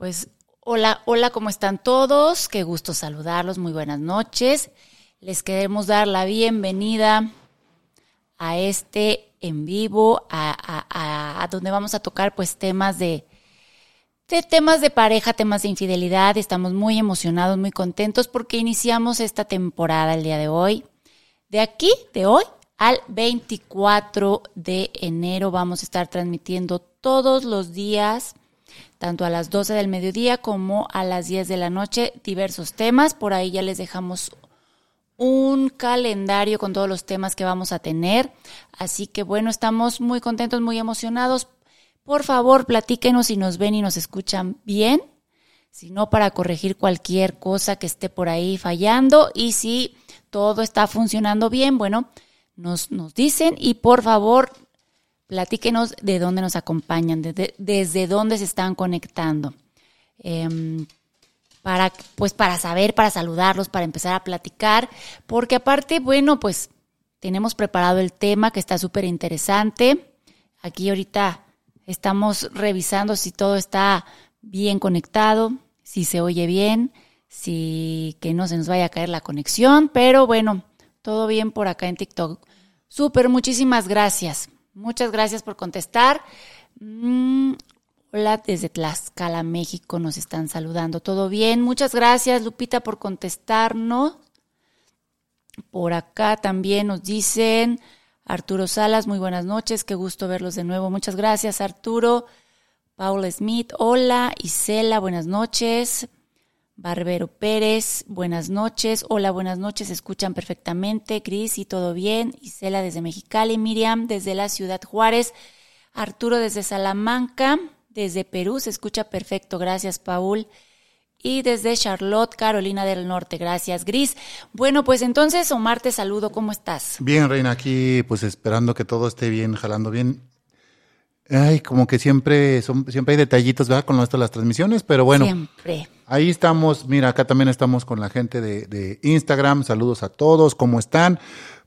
Pues hola, hola, ¿cómo están todos? Qué gusto saludarlos, muy buenas noches. Les queremos dar la bienvenida a este en vivo, a, donde vamos a tocar pues temas de, de temas de pareja, temas de infidelidad. Estamos muy emocionados, muy contentos porque iniciamos esta temporada el día de hoy. De aquí, de hoy, al 24 de enero vamos a estar transmitiendo todos los días, tanto a las 12 del mediodía como a las 10 de la noche, diversos temas. Por ahí ya les dejamos un calendario con todos los temas que vamos a tener. Así que bueno, estamos muy contentos, muy emocionados. Por favor, platíquenos si nos ven y nos escuchan bien, si no para corregir cualquier cosa que esté por ahí fallando y si todo está funcionando bien, bueno, nos, nos dicen y por favor platíquenos de dónde nos acompañan, desde dónde se están conectando. Em, para, pues para saber, para saludarlos, para empezar a platicar, porque aparte, bueno, pues tenemos preparado el tema que está súper interesante. Aquí ahorita estamos revisando si todo está bien conectado, si se oye bien, si que no se nos vaya a caer la conexión, pero bueno, todo bien por acá en TikTok. Súper, muchísimas gracias. Muchas gracias por contestar. Mm, hola, desde Tlaxcala, México, nos están saludando. ¿Todo bien? Muchas gracias, Lupita, por contestarnos. Por acá también nos dicen Arturo Salas, muy buenas noches, qué gusto verlos de nuevo. Muchas gracias, Arturo. Paula Smith, hola. Isela, buenas noches. Barbero Pérez, buenas noches. Hola, buenas noches. Escuchan perfectamente. Cris, y todo bien. Isela desde Mexicali. Miriam desde la ciudad Juárez. Arturo desde Salamanca. Desde Perú se escucha perfecto. Gracias, Paul. Y desde Charlotte, Carolina del Norte. Gracias, Gris. Bueno, pues entonces, Omar, te saludo. ¿Cómo estás? Bien, Reina, aquí pues esperando que todo esté bien, jalando bien. Ay, como que siempre, son, siempre hay detallitos, ¿verdad? Con esto de las transmisiones, pero bueno. Siempre. Ahí estamos, mira, acá también estamos con la gente de, de Instagram. Saludos a todos, ¿cómo están?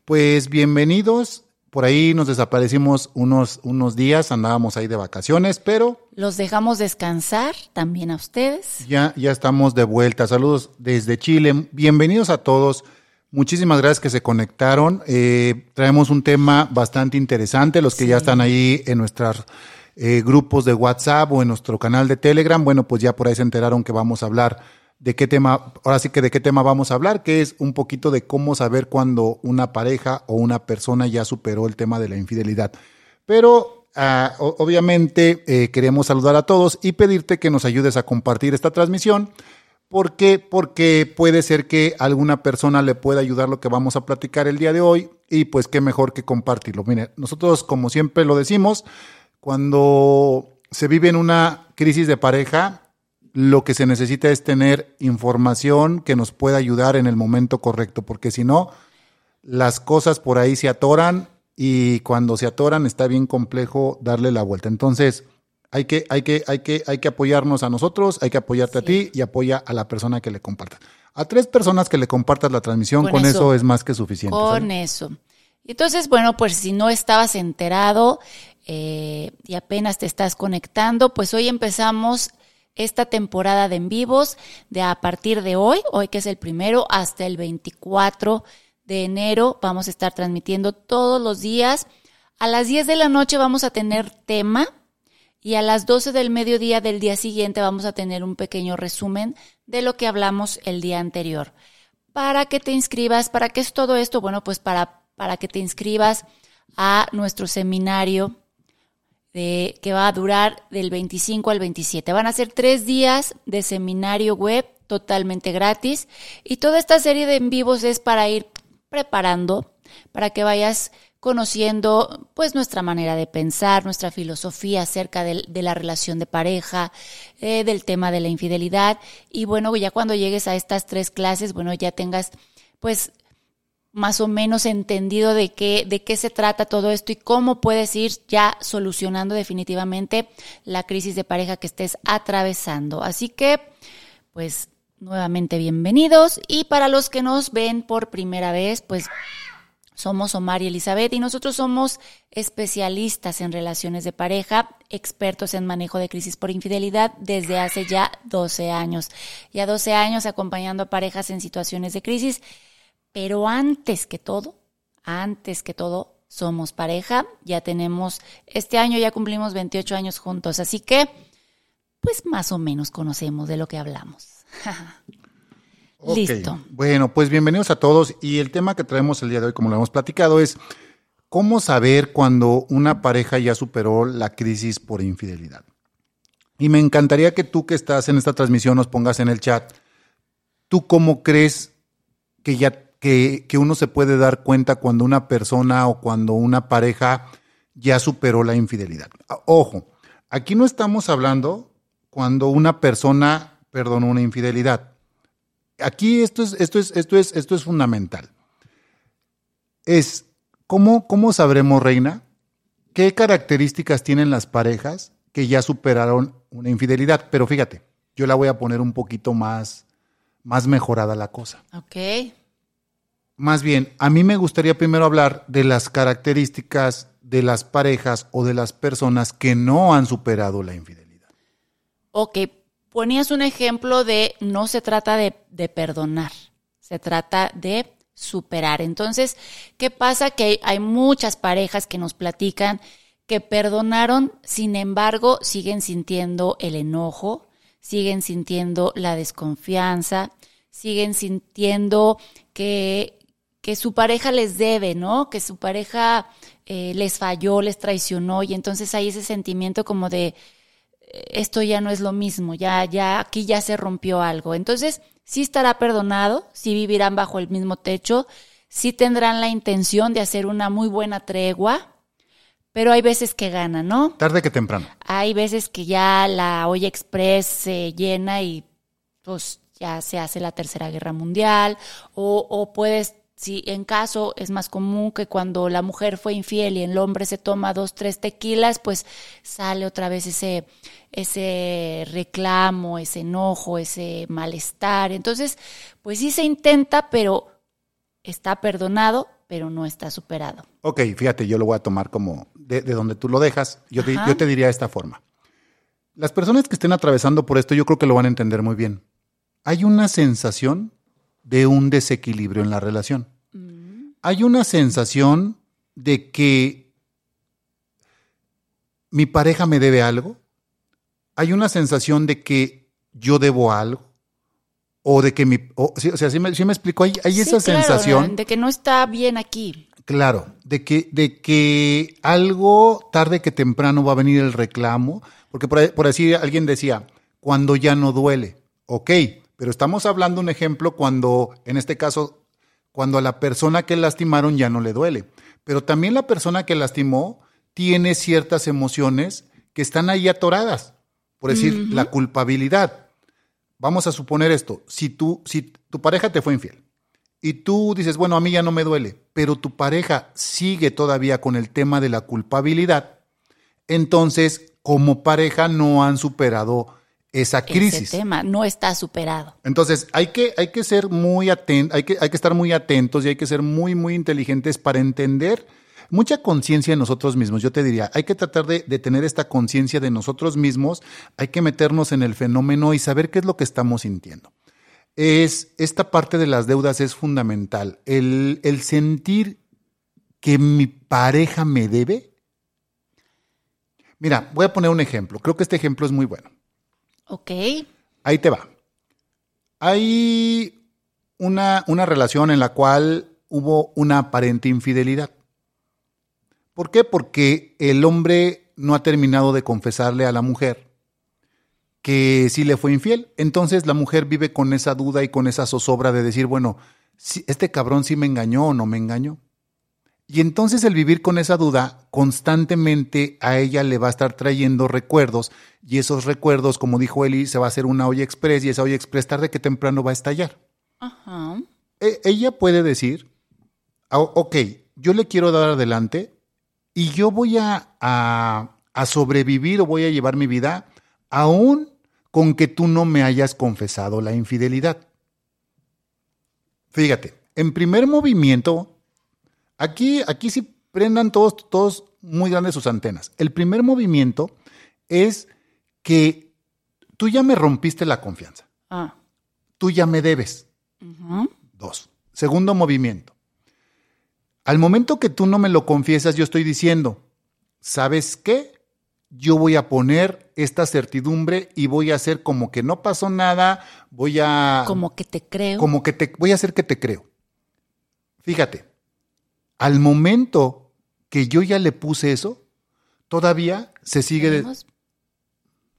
Pues bienvenidos. Por ahí nos desaparecimos unos, unos días, andábamos ahí de vacaciones, pero... Los dejamos descansar también a ustedes. Ya, ya estamos de vuelta. Saludos desde Chile. Bienvenidos a todos. Muchísimas gracias que se conectaron. Eh, traemos un tema bastante interesante. Los que ya están ahí en nuestros eh, grupos de WhatsApp o en nuestro canal de Telegram, bueno, pues ya por ahí se enteraron que vamos a hablar de qué tema, ahora sí que de qué tema vamos a hablar, que es un poquito de cómo saber cuando una pareja o una persona ya superó el tema de la infidelidad. Pero ah, obviamente eh, queremos saludar a todos y pedirte que nos ayudes a compartir esta transmisión ¿Por qué? Porque puede ser que alguna persona le pueda ayudar lo que vamos a platicar el día de hoy y pues qué mejor que compartirlo. Mire, nosotros como siempre lo decimos, cuando se vive en una crisis de pareja, lo que se necesita es tener información que nos pueda ayudar en el momento correcto, porque si no, las cosas por ahí se atoran y cuando se atoran está bien complejo darle la vuelta. Entonces, hay que, hay que, hay que, hay que apoyarnos a nosotros, hay que apoyarte a ti y apoya a la persona que le compartas. A tres personas que le compartas la transmisión, con, eso, es más que suficiente. Con eso. Entonces, bueno, pues si no estabas enterado eh, y apenas te estás conectando, pues hoy empezamos esta temporada de en vivos de a partir de hoy, hoy que es el primero, hasta el 24 de enero. Vamos a estar transmitiendo todos los días. A las 10 de la noche vamos a tener tema y a las 12 del mediodía del día siguiente vamos a tener un pequeño resumen de lo que hablamos el día anterior. Para que te inscribas, ¿para qué es todo esto? Bueno, pues para, para que te inscribas a nuestro seminario de, que va a durar del 25 al 27. Van a ser tres días de seminario web totalmente gratis y toda esta serie de en vivos es para ir preparando, para que vayas conociendo pues nuestra manera de pensar, nuestra filosofía acerca de, la relación de pareja, eh, del tema de la infidelidad y bueno, ya cuando llegues a estas tres clases, bueno, ya tengas pues más o menos entendido de qué, de qué se trata todo esto y cómo puedes ir ya solucionando definitivamente la crisis de pareja que estés atravesando. Así que, pues, nuevamente bienvenidos y para los que nos ven por primera vez, pues Somos Omar y Elizabeth y nosotros somos especialistas en relaciones de pareja, expertos en manejo de crisis por infidelidad desde hace ya 12 años. Ya 12 años acompañando a parejas en situaciones de crisis, pero antes que todo, antes que todo, somos pareja. Ya tenemos, este año ya cumplimos 28 años juntos, así que, pues más o menos conocemos de lo que hablamos. Listo. Bueno, pues bienvenidos a todos. Y el tema que traemos el día de hoy, como lo hemos platicado, es cómo saber cuando una pareja ya superó la crisis por infidelidad. Y me encantaría que tú que estás en esta transmisión nos pongas en el chat, ¿tú cómo crees que ya que, uno se puede dar cuenta cuando una persona o cuando una pareja ya superó la infidelidad? Ojo, aquí no estamos hablando cuando una persona perdonó una infidelidad aquí esto es, esto es, esto es, esto es fundamental. Es ¿cómo, cómo sabremos, Reina, qué características tienen las parejas que ya superaron una infidelidad. Pero fíjate, yo la voy a poner un poquito más, más mejorada la cosa. Ok. Más bien, a mí me gustaría primero hablar de las características de las parejas o de las personas que no han superado la infidelidad. Ok, ponías un ejemplo de no se trata de, perdonar, se trata de superar. Entonces, ¿qué pasa? Que hay muchas parejas que nos platican que perdonaron, sin embargo, siguen sintiendo el enojo, siguen sintiendo la desconfianza, siguen sintiendo que, que su pareja les debe, ¿no? Que su pareja eh, les falló, les traicionó y entonces hay ese sentimiento como de, esto ya no es lo mismo, ya, ya, aquí ya se rompió algo. Entonces, sí estará perdonado, sí vivirán bajo el mismo techo, sí tendrán la intención de hacer una muy buena tregua, pero hay veces que gana, ¿no? Tarde que temprano. Hay veces que ya la olla express se llena y pues ya se hace la tercera guerra mundial, o, o puedes si en caso es más común que cuando la mujer fue infiel y el hombre se toma dos, tres tequilas, pues sale otra vez ese, ese reclamo, ese enojo, ese malestar. Entonces, pues sí se intenta, pero está perdonado, pero no está superado. Ok, fíjate, yo lo voy a tomar como de, donde tú lo dejas. Yo te, yo te diría de esta forma. Las personas que estén atravesando por esto, yo creo que lo van a entender muy bien. Hay una sensación de un desequilibrio en la relación. Mm. Hay una sensación de que mi pareja me debe algo. Hay una sensación de que yo debo algo. O de que mi... O, sea, si me, me explico, hay, esa sensación... De que no está bien aquí. Claro, de que, de que algo tarde que temprano va a venir el reclamo, porque por, por así alguien decía, cuando ya no duele, ok, pero estamos hablando un ejemplo cuando, en este caso, cuando a la persona que lastimaron ya no le duele. Pero también la persona que lastimó tiene ciertas emociones que están ahí atoradas. Por decir, la culpabilidad. Vamos a suponer esto. Si, tú, si tu pareja te fue infiel y tú dices, bueno, a mí ya no me duele, pero tu pareja sigue todavía con el tema de la culpabilidad, entonces como pareja no han superado esa crisis. Ese tema no está superado. Entonces, hay que, hay que ser muy atentos, hay que, hay que estar muy atentos y hay que ser muy, muy inteligentes para entender mucha conciencia en nosotros mismos. Yo te diría, hay que tratar de, tener esta conciencia de nosotros mismos, hay que meternos en el fenómeno y saber qué es lo que estamos sintiendo. Es, esta parte de las deudas es fundamental. El, el sentir que mi pareja me debe. Mira, voy a poner un ejemplo. Creo que este ejemplo es muy bueno. Ok. Ahí te va. Hay una, una relación en la cual hubo una aparente infidelidad. ¿Por qué? Porque el hombre no ha terminado de confesarle a la mujer que sí le fue infiel. Entonces la mujer vive con esa duda y con esa zozobra de decir, bueno, este cabrón sí me engañó o no me engañó. Y entonces el vivir con esa duda constantemente a ella le va a estar trayendo recuerdos y esos recuerdos, como dijo Eli, se va a hacer una olla express y esa olla express tarde que temprano va a estallar. Ajá. E, ella puede decir, ah, ok, yo le quiero dar adelante y yo voy a, a, a sobrevivir o voy a llevar mi vida aún con que tú no me hayas confesado la infidelidad. Fíjate, en primer movimiento Aquí, aquí sí prendan todos, todos muy grandes sus antenas. El primer movimiento es que tú ya me rompiste la confianza. Ah. Tú ya me debes. Dos. Segundo movimiento. Al momento que tú no me lo confiesas, yo estoy diciendo, ¿sabes qué? Yo voy a poner esta certidumbre y voy a hacer como que no pasó nada, voy a... Como que te creo. Como que te... Voy a hacer que te creo. Fíjate, al momento que yo ya le puse eso, todavía se sigue... De...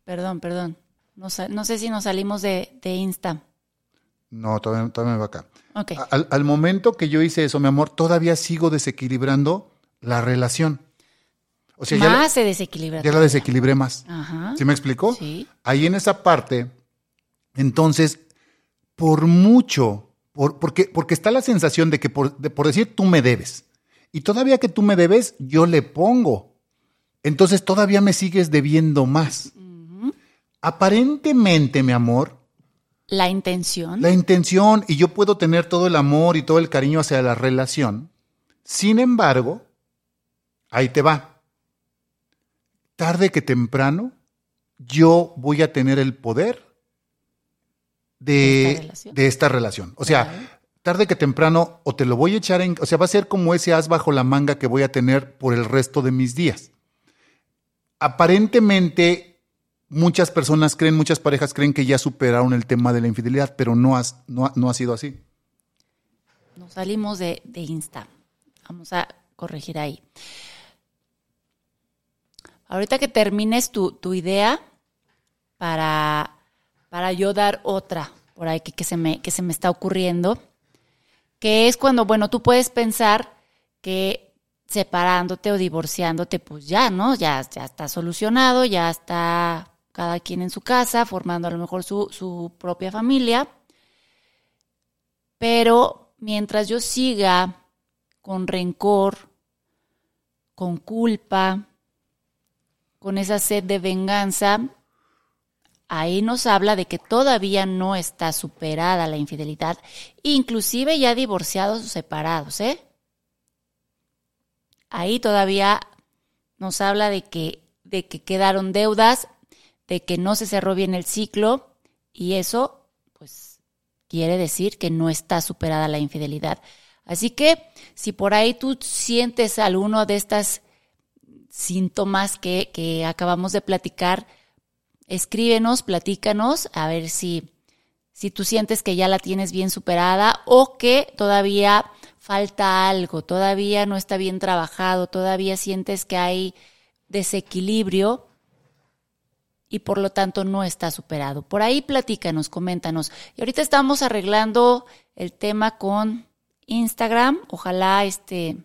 Perdón, perdón. No, no, sé si nos salimos de, de Insta. No, todavía, todavía me va acá. Okay. Al, al, momento que yo hice eso, mi amor, todavía sigo desequilibrando la relación. O sea, más ya la, se desequilibra. Ya la desequilibré más. Ajá. ¿Sí me explicó? Sí. Ahí en esa parte, entonces, por mucho, por, porque, porque está la sensación de que por, de, por decir tú me debes, y todavía que tú me debes, yo le pongo. Entonces todavía me sigues debiendo más. Uh -huh. Aparentemente, mi amor, la intención. La intención, y yo puedo tener todo el amor y todo el cariño hacia la relación. Sin embargo, ahí te va. Tarde que temprano, yo voy a tener el poder de, ¿De, esta, de esta relación. O sea. Tarde que temprano, o te lo voy a echar en. O sea, va a ser como ese as bajo la manga que voy a tener por el resto de mis días. Aparentemente, muchas personas creen, muchas parejas creen que ya superaron el tema de la infidelidad, pero no, has, no, no ha sido así. Nos salimos de, de, Insta. Vamos a corregir ahí. Ahorita que termines tu, tu idea, para, para yo dar otra por ahí que, que, se me, que se me está ocurriendo, que es cuando, bueno, tú puedes pensar que separándote o divorciándote, pues ya, ¿no? Ya, ya está solucionado, ya está cada quien en su casa, formando a lo mejor su, su propia familia. Pero mientras yo siga con rencor, con culpa, con esa sed de venganza, ahí nos habla de que todavía no está superada la infidelidad, inclusive ya divorciados o separados, ¿eh? Ahí todavía nos habla de que, de que quedaron deudas de que no se cerró bien el ciclo y eso pues quiere decir que no está superada la infidelidad. Así que si por ahí tú sientes alguno de estas síntomas que, que acabamos de platicar, escríbenos, platícanos, a ver si, si tú sientes que ya la tienes bien superada o que todavía falta algo, todavía no está bien trabajado, todavía sientes que hay desequilibrio y por lo tanto no está superado. Por ahí platícanos, coméntanos. Y ahorita estamos arreglando el tema con Instagram. Ojalá este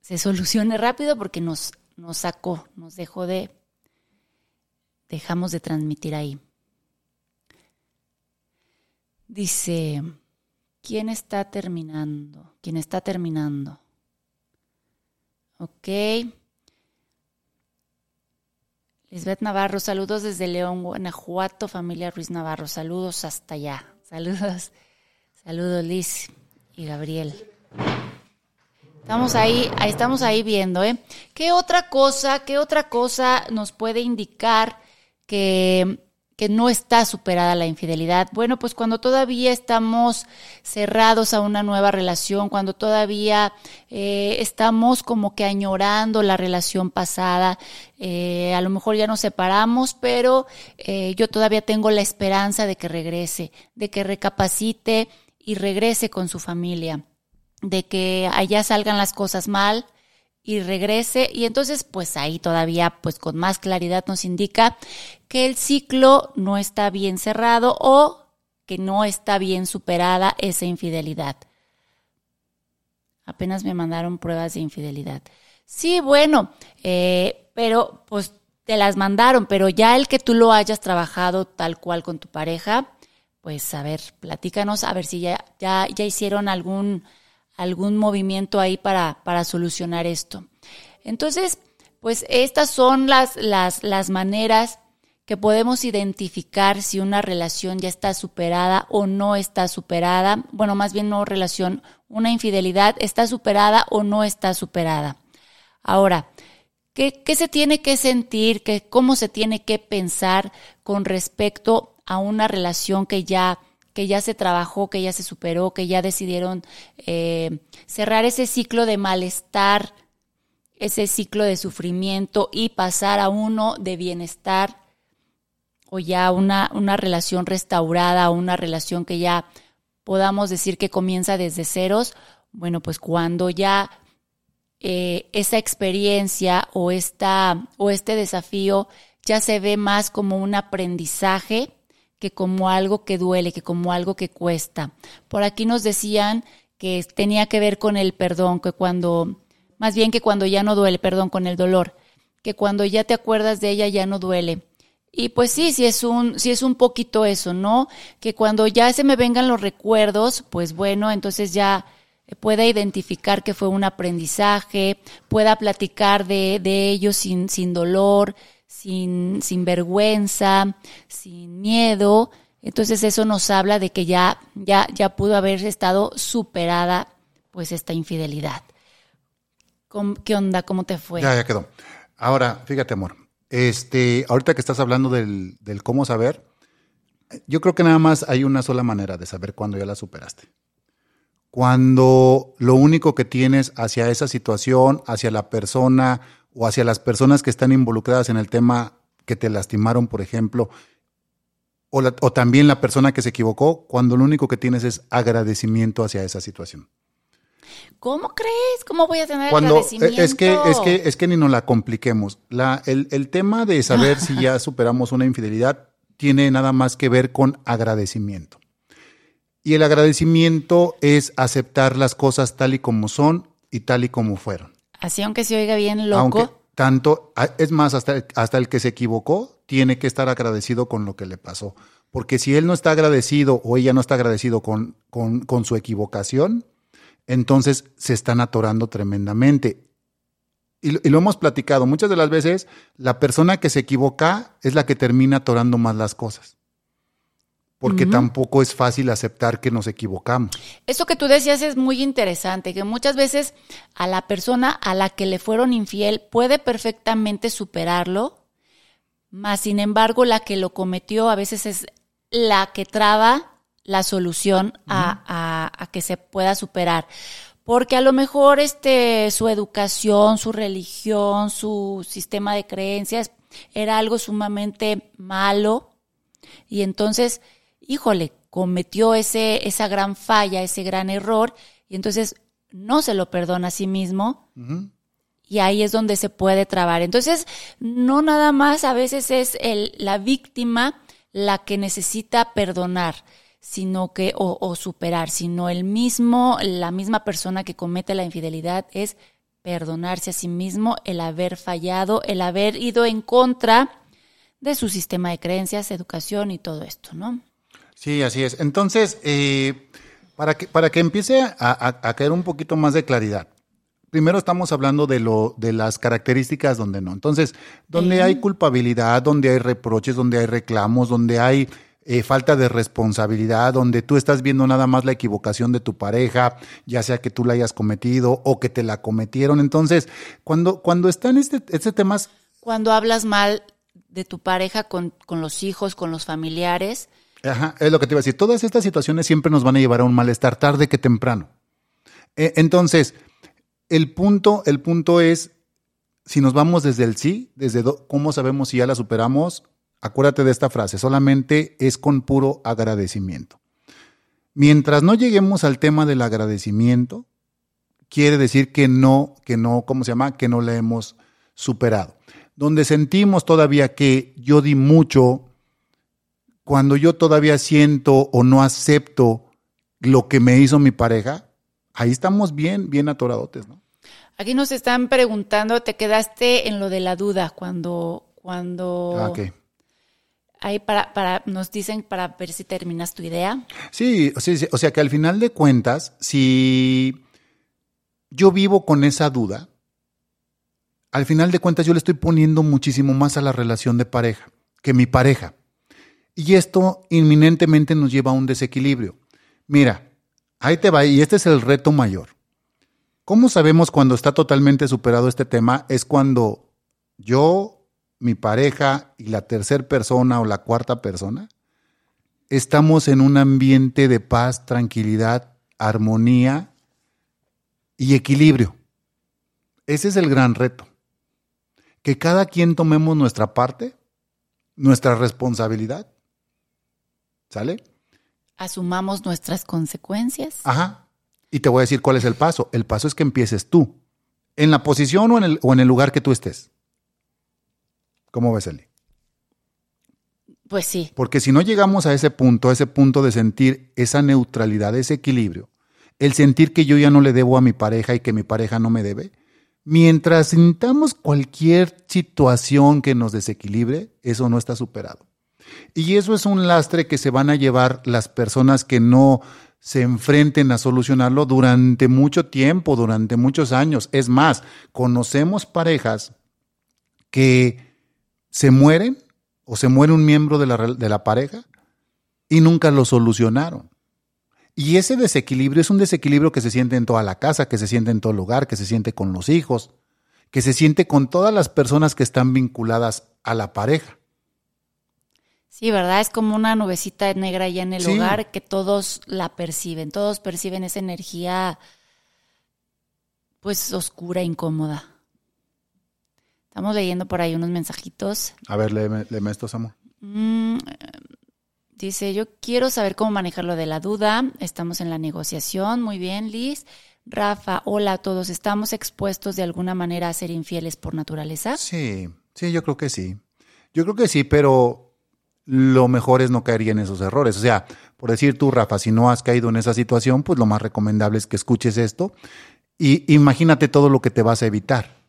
se solucione rápido porque nos, nos sacó, nos dejó de, dejamos de transmitir ahí. Dice, ¿quién está terminando? ¿Quién está terminando? Ok. Lisbeth Navarro, saludos desde León, Guanajuato, familia Ruiz Navarro, saludos hasta allá. Saludos, saludos Liz y Gabriel. Estamos ahí, estamos ahí viendo, ¿eh? ¿Qué otra cosa, qué otra cosa nos puede indicar que que no está superada la infidelidad. Bueno, pues cuando todavía estamos cerrados a una nueva relación, cuando todavía eh, estamos como que añorando la relación pasada, eh, a lo mejor ya nos separamos, pero eh, yo todavía tengo la esperanza de que regrese, de que recapacite y regrese con su familia, de que allá salgan las cosas mal, y regrese y entonces pues ahí todavía pues con más claridad nos indica que el ciclo no está bien cerrado o que no está bien superada esa infidelidad. Apenas me mandaron pruebas de infidelidad. Sí, bueno, eh, pero pues te las mandaron, pero ya el que tú lo hayas trabajado tal cual con tu pareja, pues a ver, platícanos, a ver si ya, ya, ya hicieron algún, algún movimiento ahí para, para solucionar esto. Entonces, pues estas son las, las, las maneras que podemos identificar si una relación ya está superada o no está superada. Bueno, más bien no relación, una infidelidad está superada o no está superada. Ahora, ¿qué, qué se tiene que sentir? ¿Qué, ¿Cómo se tiene que pensar con respecto a una relación que ya que ya se trabajó, que ya se superó, que ya decidieron eh, cerrar ese ciclo de malestar, ese ciclo de sufrimiento y pasar a uno de bienestar o ya una, una relación restaurada, una relación que ya podamos decir que comienza desde ceros, bueno, pues cuando ya eh, esa experiencia o, esta, o este desafío ya se ve más como un aprendizaje que como algo que duele, que como algo que cuesta. Por aquí nos decían que tenía que ver con el perdón, que cuando, más bien que cuando ya no duele, perdón, con el dolor, que cuando ya te acuerdas de ella ya no duele. Y pues sí, sí es un, sí es un poquito eso, ¿no? Que cuando ya se me vengan los recuerdos, pues bueno, entonces ya pueda identificar que fue un aprendizaje, pueda platicar de, de ello sin, sin dolor, sin, sin vergüenza, sin miedo. Entonces eso nos habla de que ya, ya, ya pudo haber estado superada pues esta infidelidad. ¿Qué onda? ¿Cómo te fue? Ya, ya quedó. Ahora, fíjate, amor. Este, ahorita que estás hablando del, del cómo saber, yo creo que nada más hay una sola manera de saber cuándo ya la superaste. Cuando lo único que tienes hacia esa situación, hacia la persona o hacia las personas que están involucradas en el tema que te lastimaron, por ejemplo, o, o, también la persona que se equivocó, cuando lo único que tienes es agradecimiento hacia esa situación. ¿Cómo crees? ¿Cómo voy a tener cuando, agradecimiento? Es que, es que, es que ni nos la compliquemos. La, el, el tema de saber si ya superamos una infidelidad tiene nada más que ver con agradecimiento. Y el agradecimiento es aceptar las cosas tal y como son y tal y como fueron. Así aunque se oiga bien loco. Tanto, es más, hasta, hasta el que se equivocó tiene que estar agradecido con lo que le pasó. Porque si él no está agradecido o ella no está agradecido con, con, con su equivocación, entonces se están atorando tremendamente. Y, y, lo hemos platicado, muchas de las veces la persona que se equivoca es la que termina atorando más las cosas porque tampoco es fácil aceptar que nos equivocamos. Eso que tú decías es muy interesante, que muchas veces a la persona a la que le fueron infiel puede perfectamente superarlo, más sin embargo la que lo cometió a veces es la que traba la solución a, a, que se pueda superar. Porque a lo mejor este, su educación, su religión, su sistema de creencias era algo sumamente malo y entonces híjole, cometió ese, esa gran falla, ese gran error, y entonces no se lo perdona a sí mismo. Y ahí es donde se puede trabar. Entonces, no nada más a veces es el, la víctima la que necesita perdonar, sino que, o, o superar, sino el mismo, la misma persona que comete la infidelidad es perdonarse a sí mismo, el haber fallado, el haber ido en contra de su sistema de creencias, educación y todo esto, ¿no? Sí, así es. Entonces, eh, para, que, para que empiece a, caer un poquito más de claridad, primero estamos hablando de, lo, de las características donde no. Entonces, donde hay culpabilidad, donde hay reproches, donde hay reclamos, donde hay eh, falta de responsabilidad, donde tú estás viendo nada más la equivocación de tu pareja, ya sea que tú la hayas cometido o que te la cometieron. Entonces, cuando, cuando están este, este temas... Cuando hablas mal de tu pareja con, con los hijos, con los familiares, Ajá, es lo que te iba a decir. Todas estas situaciones siempre nos van a llevar a un malestar tarde que temprano. E, entonces, el punto, el punto es, si nos vamos desde el sí, desde cómo sabemos si ya la superamos, acuérdate de esta frase, solamente es con puro agradecimiento. Mientras no lleguemos al tema del agradecimiento, quiere decir que no, que no, ¿cómo se llama? Que no la hemos superado. Donde sentimos todavía que yo di mucho, cuando yo todavía siento o no acepto lo que me hizo mi pareja, ahí estamos bien, bien atoradotes, ¿no? Aquí nos están preguntando, te quedaste en lo de la duda cuando, cuando. Ah. Ahí para, para, nos dicen para ver si terminas tu idea. Sí, sí, sí, o sea que al final de cuentas, si yo vivo con esa duda, al final de cuentas yo le estoy poniendo muchísimo más a la relación de pareja. que mi pareja. Y esto inminentemente nos lleva a un desequilibrio. Mira, ahí te va, y este es el reto mayor. ¿Cómo sabemos cuando está totalmente superado este tema? Es cuando yo, mi pareja y la tercera persona o la cuarta persona estamos en un ambiente de paz, tranquilidad, armonía y equilibrio. Ese es el gran reto. Que cada quien tomemos nuestra parte, nuestra responsabilidad. ¿Sale? Asumamos nuestras consecuencias. Ajá. Y te voy a decir cuál es el paso. El paso es que empieces tú, en la posición o en el, o en el lugar que tú estés. ¿Cómo ves, Eli? Pues sí. Porque si no llegamos a ese punto, a ese punto de sentir esa neutralidad, ese equilibrio, el sentir que yo ya no le debo a mi pareja y que mi pareja no me debe, mientras sintamos cualquier situación que nos desequilibre, eso no está superado. Y eso es un lastre que se van a llevar las personas que no se enfrenten a solucionarlo durante mucho tiempo, durante muchos años. Es más, conocemos parejas que se mueren o se muere un miembro de la, de la pareja y nunca lo solucionaron. Y ese desequilibrio es un desequilibrio que se siente en toda la casa, que se siente en todo lugar, que se siente con los hijos, que se siente con todas las personas que están vinculadas a la pareja. Sí, ¿verdad? Es como una nubecita negra ya en el hogar que todos la perciben, todos perciben esa energía pues oscura, incómoda. Estamos leyendo por ahí unos mensajitos. A ver, léeme, léeme estos, amor. Mm, dice, yo quiero saber cómo manejar lo de la duda. Estamos en la negociación. Muy bien, Liz. Rafa, hola a todos. ¿Estamos expuestos de alguna manera a ser infieles por naturaleza? Sí, sí, yo creo que sí. Yo creo que sí, pero lo mejor es no caer en esos errores. O sea, por decir tú, Rafa, si no has caído en esa situación, pues lo más recomendable es que escuches esto y imagínate todo lo que te vas a evitar.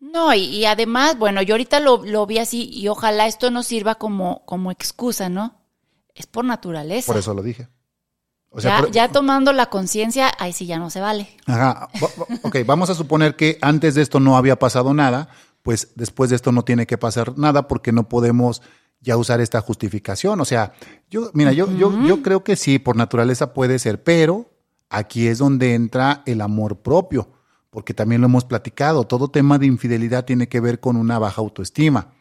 No, y, además, bueno, yo ahorita lo, vi así y ojalá esto no sirva como, como excusa, ¿no? Es por naturaleza. Por eso lo dije. O sea, ya, tomando la conciencia, ahí sí ya no se vale. Ajá. Ok, vamos a suponer que antes de esto no había pasado nada, pues después de esto no tiene que pasar nada porque no podemos ya usar esta justificación. O sea, yo, mira, yo, yo, yo creo que sí, por naturaleza puede ser, pero aquí es donde entra el amor propio porque también lo hemos platicado, todo tema de infidelidad tiene que ver con una baja autoestima.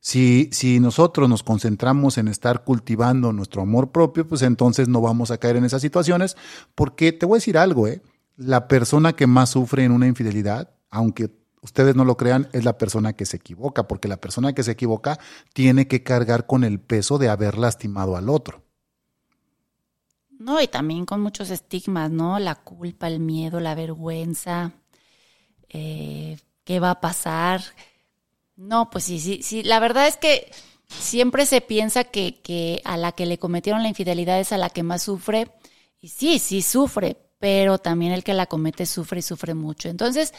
Si, si nosotros nos concentramos en estar cultivando nuestro amor propio, pues entonces no vamos a caer en esas situaciones, porque te voy a decir algo, ¿eh? la persona que más sufre en una infidelidad, aunque ustedes no lo crean, es la persona que se equivoca, porque la persona que se equivoca tiene que cargar con el peso de haber lastimado al otro. No, y también con muchos estigmas, ¿no? La culpa, el miedo, la vergüenza eh, qué va a pasar. No, pues sí, sí, sí, la verdad es que siempre se piensa que, que a la que le cometieron la infidelidad es a la que más sufre. Y sí, sí sufre, pero también el que la comete sufre y sufre mucho. Entonces,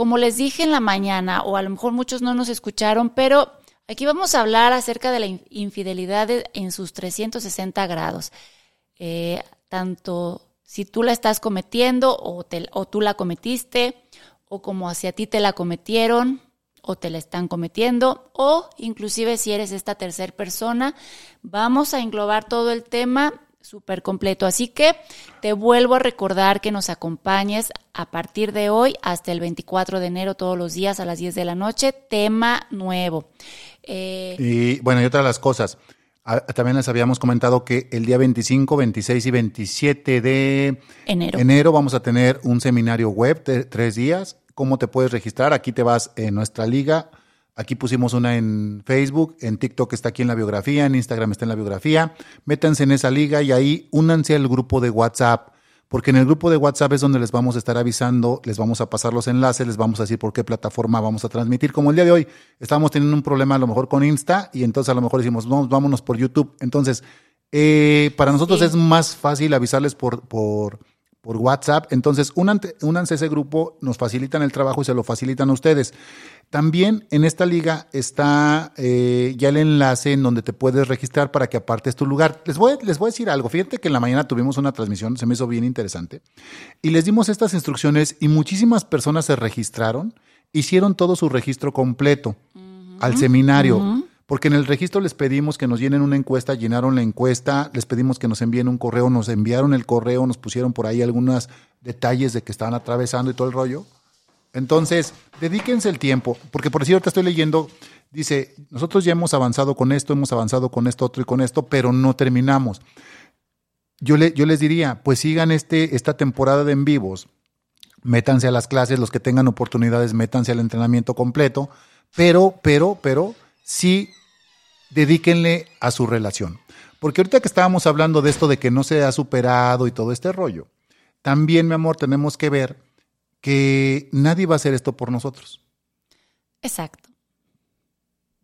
como les dije en la mañana, o a lo mejor muchos no nos escucharon, pero aquí vamos a hablar acerca de la infidelidad en sus 360 grados. Eh, tanto si tú la estás cometiendo o, o tú la cometiste, o como hacia ti te la cometieron o te la están cometiendo o inclusive si eres esta tercera persona, vamos a englobar todo el tema súper completo. Así que te vuelvo a recordar que nos acompañes a partir de hoy hasta el 24 de enero todos los días a las 10 de la noche, tema nuevo. Eh, y bueno, y otra de las cosas, también les habíamos comentado que el día 25, 26 y 27 de enero, enero vamos a tener un seminario web de tres días cómo te puedes registrar. Aquí te vas en nuestra liga. Aquí pusimos una en Facebook, en TikTok está aquí en la biografía, en Instagram está en la biografía. Métanse en esa liga y ahí únanse al grupo de WhatsApp, porque en el grupo de WhatsApp es donde les vamos a estar avisando, les vamos a pasar los enlaces, les vamos a decir por qué plataforma vamos a transmitir. Como el día de hoy estamos teniendo un problema a lo mejor con Insta y entonces a lo mejor decimos, vamos, vámonos por YouTube. Entonces, eh, para nosotros es más fácil avisarles por, por, por WhatsApp. Entonces, únanse a ese grupo, nos facilitan el trabajo y se lo facilitan a ustedes. También en esta liga está eh, ya el enlace en donde te puedes registrar para que apartes tu lugar. Les voy, les voy a decir algo. Fíjate que en la mañana tuvimos una transmisión, se me hizo bien interesante, y les dimos estas instrucciones y muchísimas personas se registraron, hicieron todo su registro completo al seminario. Porque en el registro les pedimos que nos llenen una encuesta, llenaron la encuesta, les pedimos que nos envíen un correo, nos enviaron el correo, nos pusieron por ahí algunos detalles de que estaban atravesando y todo el rollo. Entonces, dedíquense el tiempo, porque por cierto estoy leyendo, dice, nosotros ya hemos avanzado con esto, hemos avanzado con esto, otro y con esto, pero no terminamos. Yo, le, yo les diría, pues sigan este, esta temporada de en vivos, métanse a las clases, los que tengan oportunidades, métanse al entrenamiento completo, pero, pero, pero, sí dedíquenle a su relación. Porque ahorita que estábamos hablando de esto de que no se ha superado y todo este rollo, también, mi amor, tenemos que ver que nadie va a hacer esto por nosotros. Exacto.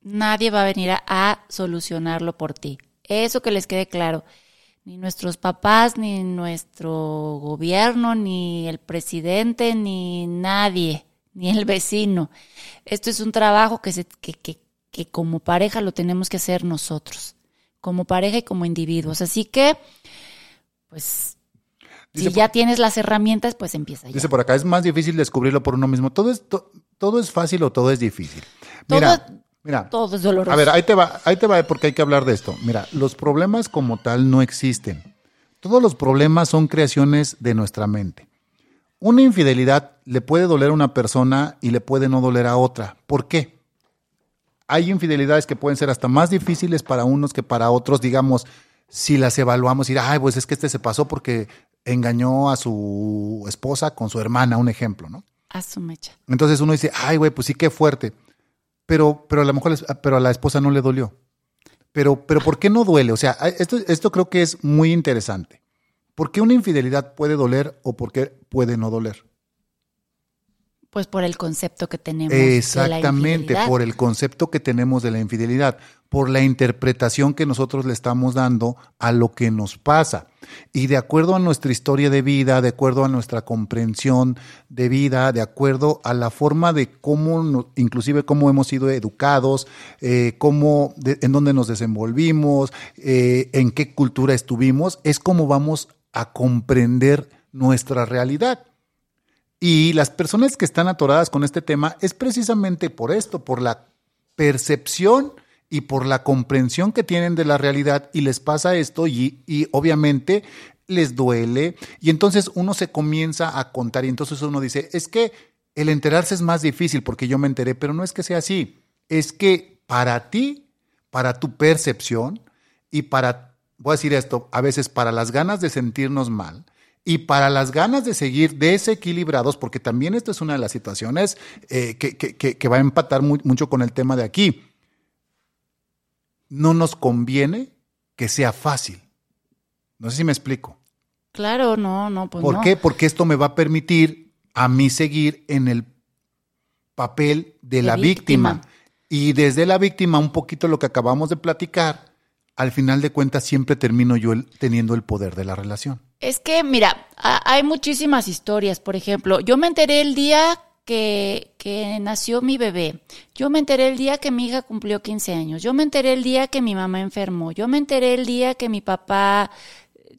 Nadie va a venir a, solucionarlo por ti. Eso que les quede claro. Ni nuestros papás, ni nuestro gobierno, ni el presidente, ni nadie, ni el vecino. Esto es un trabajo que, se, que, que como pareja lo tenemos que hacer nosotros, como pareja y como individuos. Así que, pues Dice si ya por, tienes las herramientas, pues empieza ya. Dice por acá, es más difícil descubrirlo por uno mismo. Todo es, to, todo es fácil o todo es difícil. Mira, todo, mira. Todo es doloroso. A ver, ahí te va, ahí te va porque hay que hablar de esto. Mira, los problemas como tal no existen. Todos los problemas son creaciones de nuestra mente. Una infidelidad le puede doler a una persona y le puede no doler a otra. ¿Por qué? Hay infidelidades que pueden ser hasta más difíciles para unos que para otros, digamos, si las evaluamos y ay, pues es que este se pasó porque engañó a su esposa con su hermana, un ejemplo, ¿no? A su mecha. Entonces uno dice, ay, güey, pues sí, qué fuerte. Pero, pero a lo mejor, pero a la esposa no le dolió. Pero, pero ¿por qué no duele? O sea, esto, esto creo que es muy interesante. ¿Por qué una infidelidad puede doler o por qué puede no doler? Pues por el concepto que tenemos. Exactamente, de por el concepto que tenemos de la infidelidad, por la interpretación que nosotros le estamos dando a lo que nos pasa. Y de acuerdo a nuestra historia de vida, de acuerdo a nuestra comprensión de vida, de acuerdo a la forma de cómo, inclusive cómo hemos sido educados, eh, cómo, de, en dónde nos desenvolvimos, eh, en qué cultura estuvimos, es como vamos a comprender nuestra realidad. Y las personas que están atoradas con este tema es precisamente por esto, por la percepción y por la comprensión que tienen de la realidad y les pasa esto y, obviamente les duele. Y entonces uno se comienza a contar y entonces uno dice, es que el enterarse es más difícil porque yo me enteré, pero no es que sea así, es que para ti, para tu percepción y para, voy a decir esto, a veces para las ganas de sentirnos mal, y para las ganas de seguir desequilibrados, porque también esto es una de las situaciones eh, que, que, que, va a empatar muy, mucho con el tema de aquí. No nos conviene que sea fácil. No sé si me explico. Claro, no, no, pues ¿Por no. qué? Porque esto me va a permitir a mí seguir en el papel de, de la víctima. víctima. Y desde la víctima, un poquito lo que acabamos de platicar, al final de cuentas siempre termino yo el, teniendo el poder de la relación. Es que, mira, hay muchísimas historias. Por ejemplo, yo me enteré el día que, que, nació mi bebé. Yo me enteré el día que mi hija cumplió 15 años. Yo me enteré el día que mi mamá enfermó. Yo me enteré el día que mi papá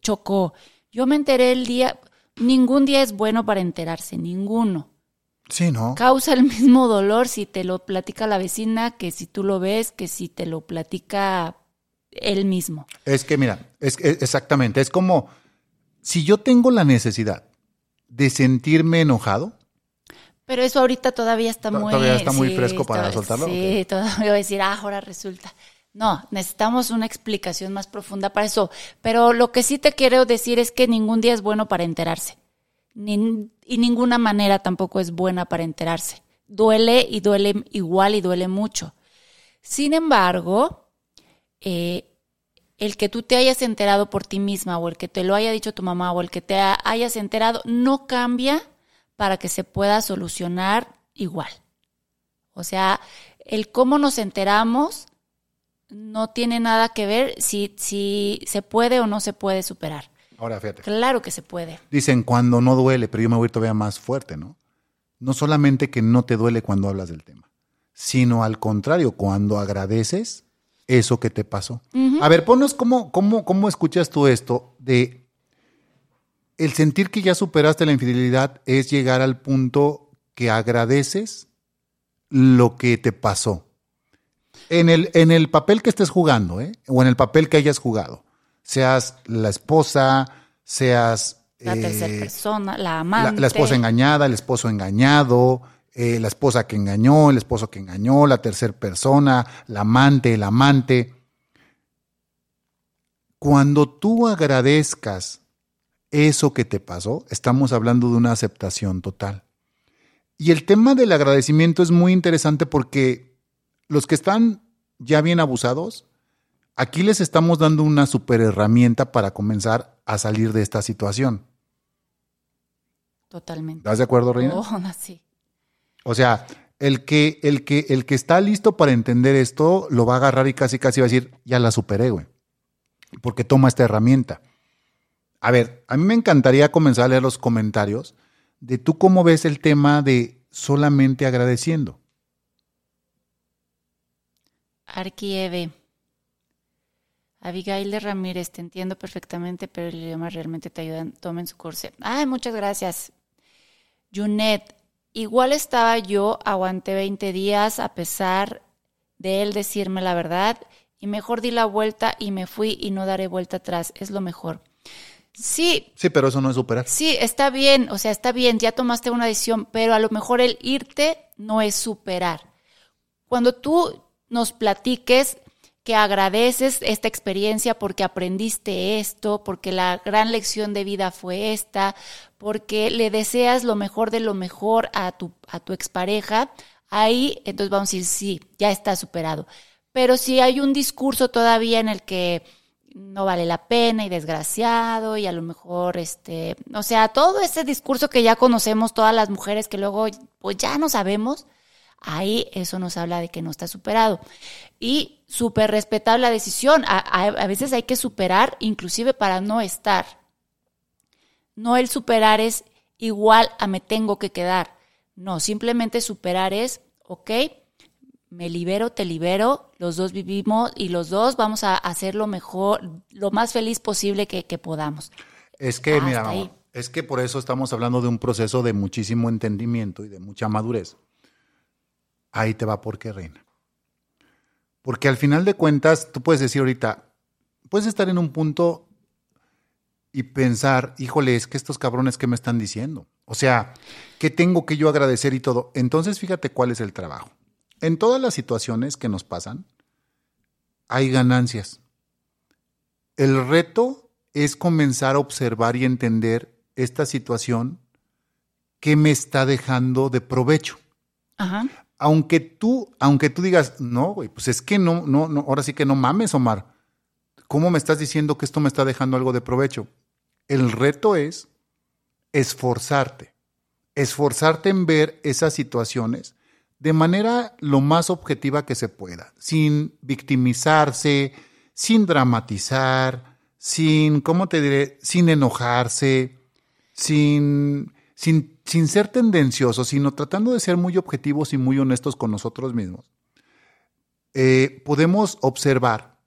chocó. Yo me enteré el día... Ningún día es bueno para enterarse, ninguno. Sí, ¿no? Causa el mismo dolor si te lo platica la vecina que si tú lo ves, que si te lo platica él mismo. Es que, mira, es, es exactamente, es como si yo tengo la necesidad de sentirme enojado. Pero eso ahorita todavía está muy... Todavía está muy sí, fresco para soltarlo. Sí, okay. todavía voy a decir, ah, ahora resulta. No, necesitamos una explicación más profunda para eso. Pero lo que sí te quiero decir es que ningún día es bueno para enterarse. Ni, y ninguna manera tampoco es buena para enterarse. Duele y duele igual y duele mucho. Sin embargo, eh, el que tú te hayas enterado por ti misma o el que te lo haya dicho tu mamá o el que te hayas enterado no cambia para que se pueda solucionar igual. O sea, el cómo nos enteramos no tiene nada que ver si, si se puede o no se puede superar. Ahora, fíjate. Claro que se puede. Dicen cuando no duele, pero yo me voy todavía más fuerte, ¿no? No solamente que no te duele cuando hablas del tema, sino al contrario, cuando agradeces eso que te pasó. Uh -huh. A ver, ponos cómo, cómo, cómo escuchas tú esto de el sentir que ya superaste la infidelidad es llegar al punto que agradeces lo que te pasó. En el, en el papel que estés jugando, ¿eh? O en el papel que hayas jugado. Seas la esposa, seas... La tercera eh, persona, la la, amante. la esposa engañada, el esposo engañado, eh, la esposa que engañó, el esposo que engañó, la tercera persona, la amante, el amante. Cuando tú agradezcas eso que te pasó, estamos hablando de una aceptación total. Y el tema del agradecimiento es muy interesante porque los que están ya bien abusados, aquí les estamos dando una super herramienta para comenzar a salir de esta situación. Totalmente. ¿Estás de acuerdo, Reina? Oh, sí. O sea, el que, el que, el que está listo para entender esto, lo va a agarrar y casi casi va a decir, ya la superé, güey. Porque toma esta herramienta. A ver, a mí me encantaría comenzar a leer los comentarios de tú cómo ves el tema de solamente agradeciendo. Arquieve. Abigail de Ramírez, te entiendo perfectamente, pero el idioma realmente te ayuda. Tomen su curso. Ay, muchas gracias. Junet, igual estaba yo, aguanté 20 días a pesar de él decirme la verdad y mejor di la vuelta y me fui y no daré vuelta atrás. Es lo mejor. Sí, Sí, pero eso no es superar. Sí, está bien, o sea, está bien, ya tomaste una decisión, pero a lo mejor el irte no es superar. Cuando tú nos platiques que agradeces esta experiencia porque aprendiste esto, porque la gran lección de vida fue esta, porque le deseas lo mejor de lo mejor a tu, a tu expareja, ahí entonces vamos a decir, sí, ya está superado. Pero si hay un discurso todavía en el que no vale la pena y desgraciado y a lo mejor este, o sea, todo ese discurso que ya conocemos todas las mujeres que luego pues ya no sabemos, ahí eso nos habla de que no está superado. Y súper respetable la decisión, a, a- a veces hay que superar inclusive para no estar. No el superar es igual a me tengo que quedar. No, simplemente superar es, ok, me libero, te libero, los dos vivimos y los dos vamos a hacer lo mejor, lo más feliz posible que, que podamos. Es que, Hasta mira, ahí. es que por eso estamos hablando de un proceso de muchísimo entendimiento y de mucha madurez. Ahí te va por qué, reina. Porque al final de cuentas, tú puedes decir ahorita, puedes estar en un punto y pensar, híjole, es que estos cabrones que me están diciendo. O sea, ¿qué tengo que yo agradecer y todo? Entonces, fíjate cuál es el trabajo. En todas las situaciones que nos pasan, hay ganancias. El reto es comenzar a observar y entender esta situación que me está dejando de provecho. Ajá. Aunque tú, aunque tú digas, no, güey, pues es que no, no, no, ahora sí que no mames, Omar. ¿Cómo me estás diciendo que esto me está dejando algo de provecho? El reto es esforzarte, esforzarte en ver esas situaciones de manera lo más objetiva que se pueda, sin victimizarse, sin dramatizar, sin, ¿cómo te diré? Sin enojarse, sin, sin, sin ser tendencioso, sino tratando de ser muy objetivos y muy honestos con nosotros mismos. Eh, podemos observar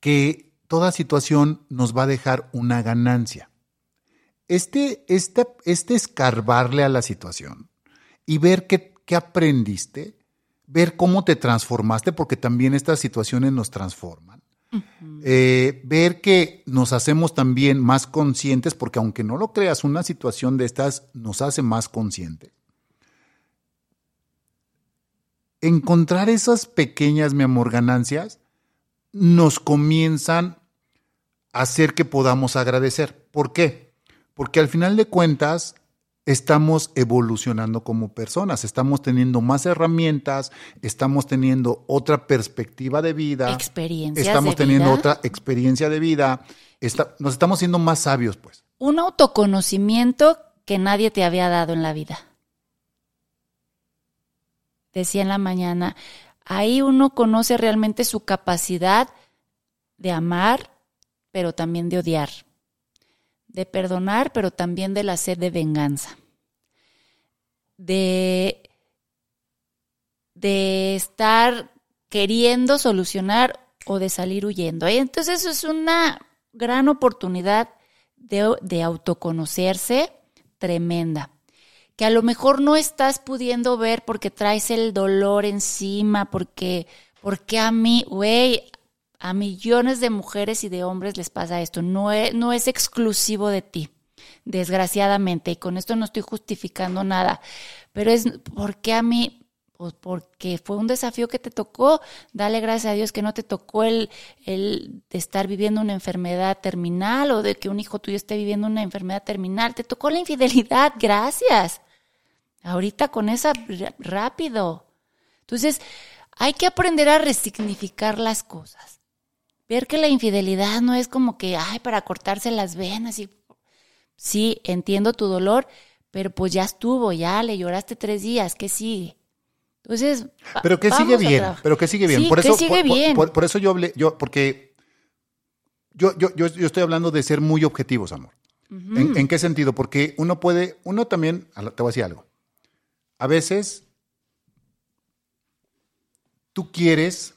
que toda situación nos va a dejar una ganancia. Este, este, este escarbarle a la situación y ver qué aprendiste, ver cómo te transformaste, porque también estas situaciones nos transforman. Eh, ver que nos hacemos también más conscientes, porque aunque no lo creas, una situación de estas nos hace más conscientes. Encontrar esas pequeñas, mi amor, ganancias nos comienzan a hacer que podamos agradecer. ¿Por qué? Porque al final de cuentas estamos evolucionando como personas, estamos teniendo más herramientas, estamos teniendo otra perspectiva de vida, Experiencias estamos de teniendo vida. otra experiencia de vida, está- nos estamos siendo más sabios, pues. Un autoconocimiento que nadie te había dado en la vida. Decía en la mañana, ahí uno conoce realmente su capacidad de amar, pero también de odiar, de perdonar, pero también de la sed de venganza, de, de estar queriendo solucionar o de salir huyendo. Entonces eso es una gran oportunidad de, de autoconocerse tremenda, que a lo mejor no estás pudiendo ver porque traes el dolor encima, porque, Porque a mí, güey, a millones de mujeres y de hombres les pasa esto. No es, no es exclusivo de ti, desgraciadamente. Y con esto no estoy justificando nada. Pero es porque a mí, pues porque fue un desafío que te tocó. Dale gracias a Dios que no te tocó el, el estar viviendo una enfermedad terminal o de que un hijo tuyo esté viviendo una enfermedad terminal. Te tocó la infidelidad, gracias. Ahorita con esa rápido. Entonces, hay que aprender a resignificar las cosas. Ver que la infidelidad no es como que, ay, para cortarse las venas y... Sí, entiendo tu dolor, pero pues ya estuvo, ya le lloraste tres días, ¿qué sigue? Entonces, pero que sigue bien, pero que sigue bien. por eso, sigue bien. Por, eso yo hablé, yo, porque yo, yo, yo, estoy hablando de ser muy objetivos, amor. ¿En, ¿En, qué sentido? Porque uno puede, uno también, te voy a decir algo. A veces tú quieres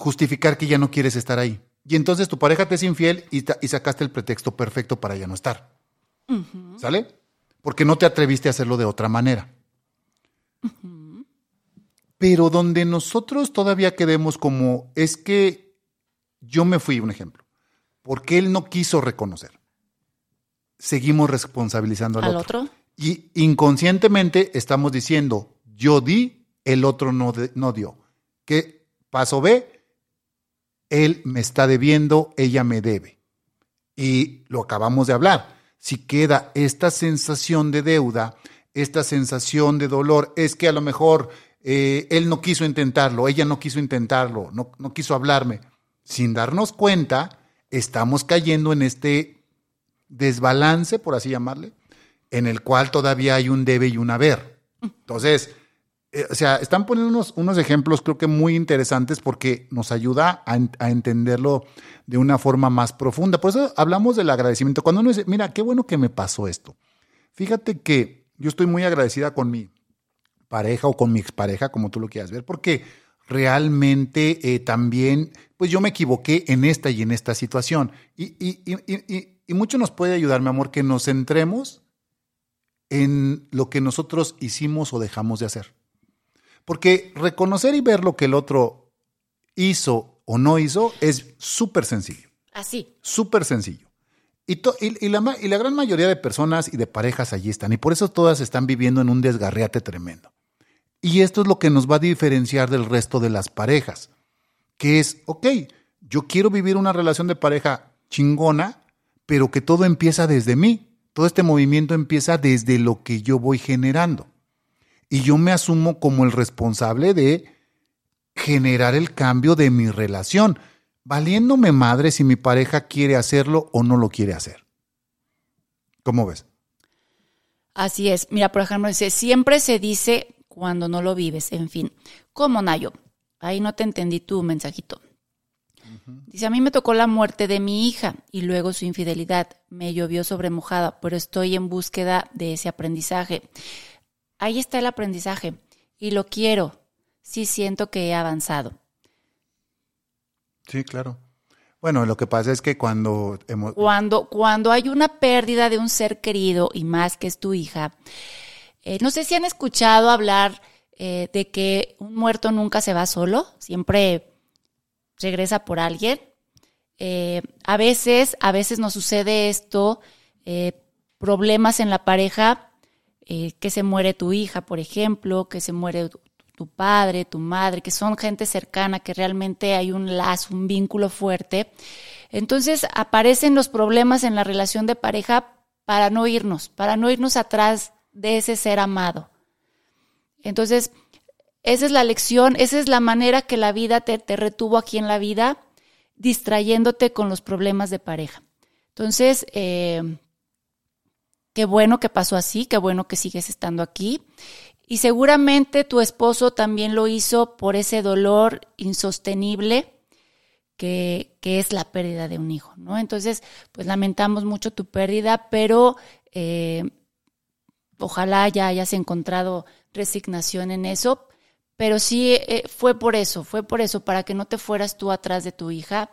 justificar que ya no quieres estar ahí. Y entonces tu pareja te es infiel y, sacaste el pretexto perfecto para ya no estar. ¿Sale? Porque no te atreviste a hacerlo de otra manera. Pero donde nosotros todavía quedemos como es que yo me fui, un ejemplo, porque él no quiso reconocer. Seguimos responsabilizando al, otro. Y inconscientemente estamos diciendo, yo di, el otro no, no dio. ¿Qué paso B? Él me está debiendo, ella me debe. Y lo acabamos de hablar. Si queda esta sensación de deuda, esta sensación de dolor, es que a lo mejor eh, él no quiso intentarlo, ella no quiso intentarlo, no, no quiso hablarme. Sin darnos cuenta, estamos cayendo en este desbalance, por así llamarle, en el cual todavía hay un debe y un haber. Entonces, eh, o sea, están poniendo unos, ejemplos creo que muy interesantes porque nos ayuda a, entenderlo de una forma más profunda. Por eso hablamos del agradecimiento. Cuando uno dice, mira, qué bueno que me pasó esto. Fíjate que yo estoy muy agradecida con mi pareja o con mi expareja, como tú lo quieras ver, porque realmente eh, también, pues yo me equivoqué en esta y en esta situación. Y, y, y, y mucho nos puede ayudar, mi amor, que nos centremos en lo que nosotros hicimos o dejamos de hacer. Porque reconocer y ver lo que el otro hizo o no hizo es súper sencillo. Así. Súper sencillo. Y, y, la, y, la, gran mayoría de personas y de parejas allí están. Y por eso todas están viviendo en un desgarriate tremendo. Y esto es lo que nos va a diferenciar del resto de las parejas. Que es, ok, yo quiero vivir una relación de pareja chingona, pero que todo empieza desde mí. Todo este movimiento empieza desde lo que yo voy generando y yo me asumo como el responsable de generar el cambio de mi relación, valiéndome madre si mi pareja quiere hacerlo o no lo quiere hacer. ¿Cómo ves? Así es. Mira, por ejemplo, dice, siempre se dice cuando no lo vives, en fin. ¿Cómo, Nayo? Ahí no te entendí tu mensajito. Dice, a mí me tocó la muerte de mi hija y luego su infidelidad. Me llovió sobre mojada, pero estoy en búsqueda de ese aprendizaje ahí está el aprendizaje y lo quiero. Sí siento que he avanzado. Sí, claro. Bueno, lo que pasa es que cuando hemos... Cuando, cuando hay una pérdida de un ser querido y más que es tu hija, eh, no sé si han escuchado hablar eh, de que un muerto nunca se va solo, siempre regresa por alguien. Eh, a veces, a veces nos sucede esto, problemas en la pareja eh, que se muere tu hija, por ejemplo, que se muere tu, padre, tu madre, que son gente cercana, que realmente hay un lazo, un vínculo fuerte. Entonces aparecen los problemas en la relación de pareja para no irnos, para no irnos atrás de ese ser amado. Entonces, esa es la lección, esa es la manera que la vida te, te retuvo aquí en la vida, distrayéndote con los problemas de pareja. Entonces, eh, Qué bueno que pasó así, qué bueno que sigues estando aquí. Y seguramente tu esposo también lo hizo por ese dolor insostenible que, que es la pérdida de un hijo, ¿no? Entonces, pues lamentamos mucho tu pérdida, pero eh, ojalá ya hayas encontrado resignación en eso. Pero sí eh, fue por eso, fue por eso, para que no te fueras tú atrás de tu hija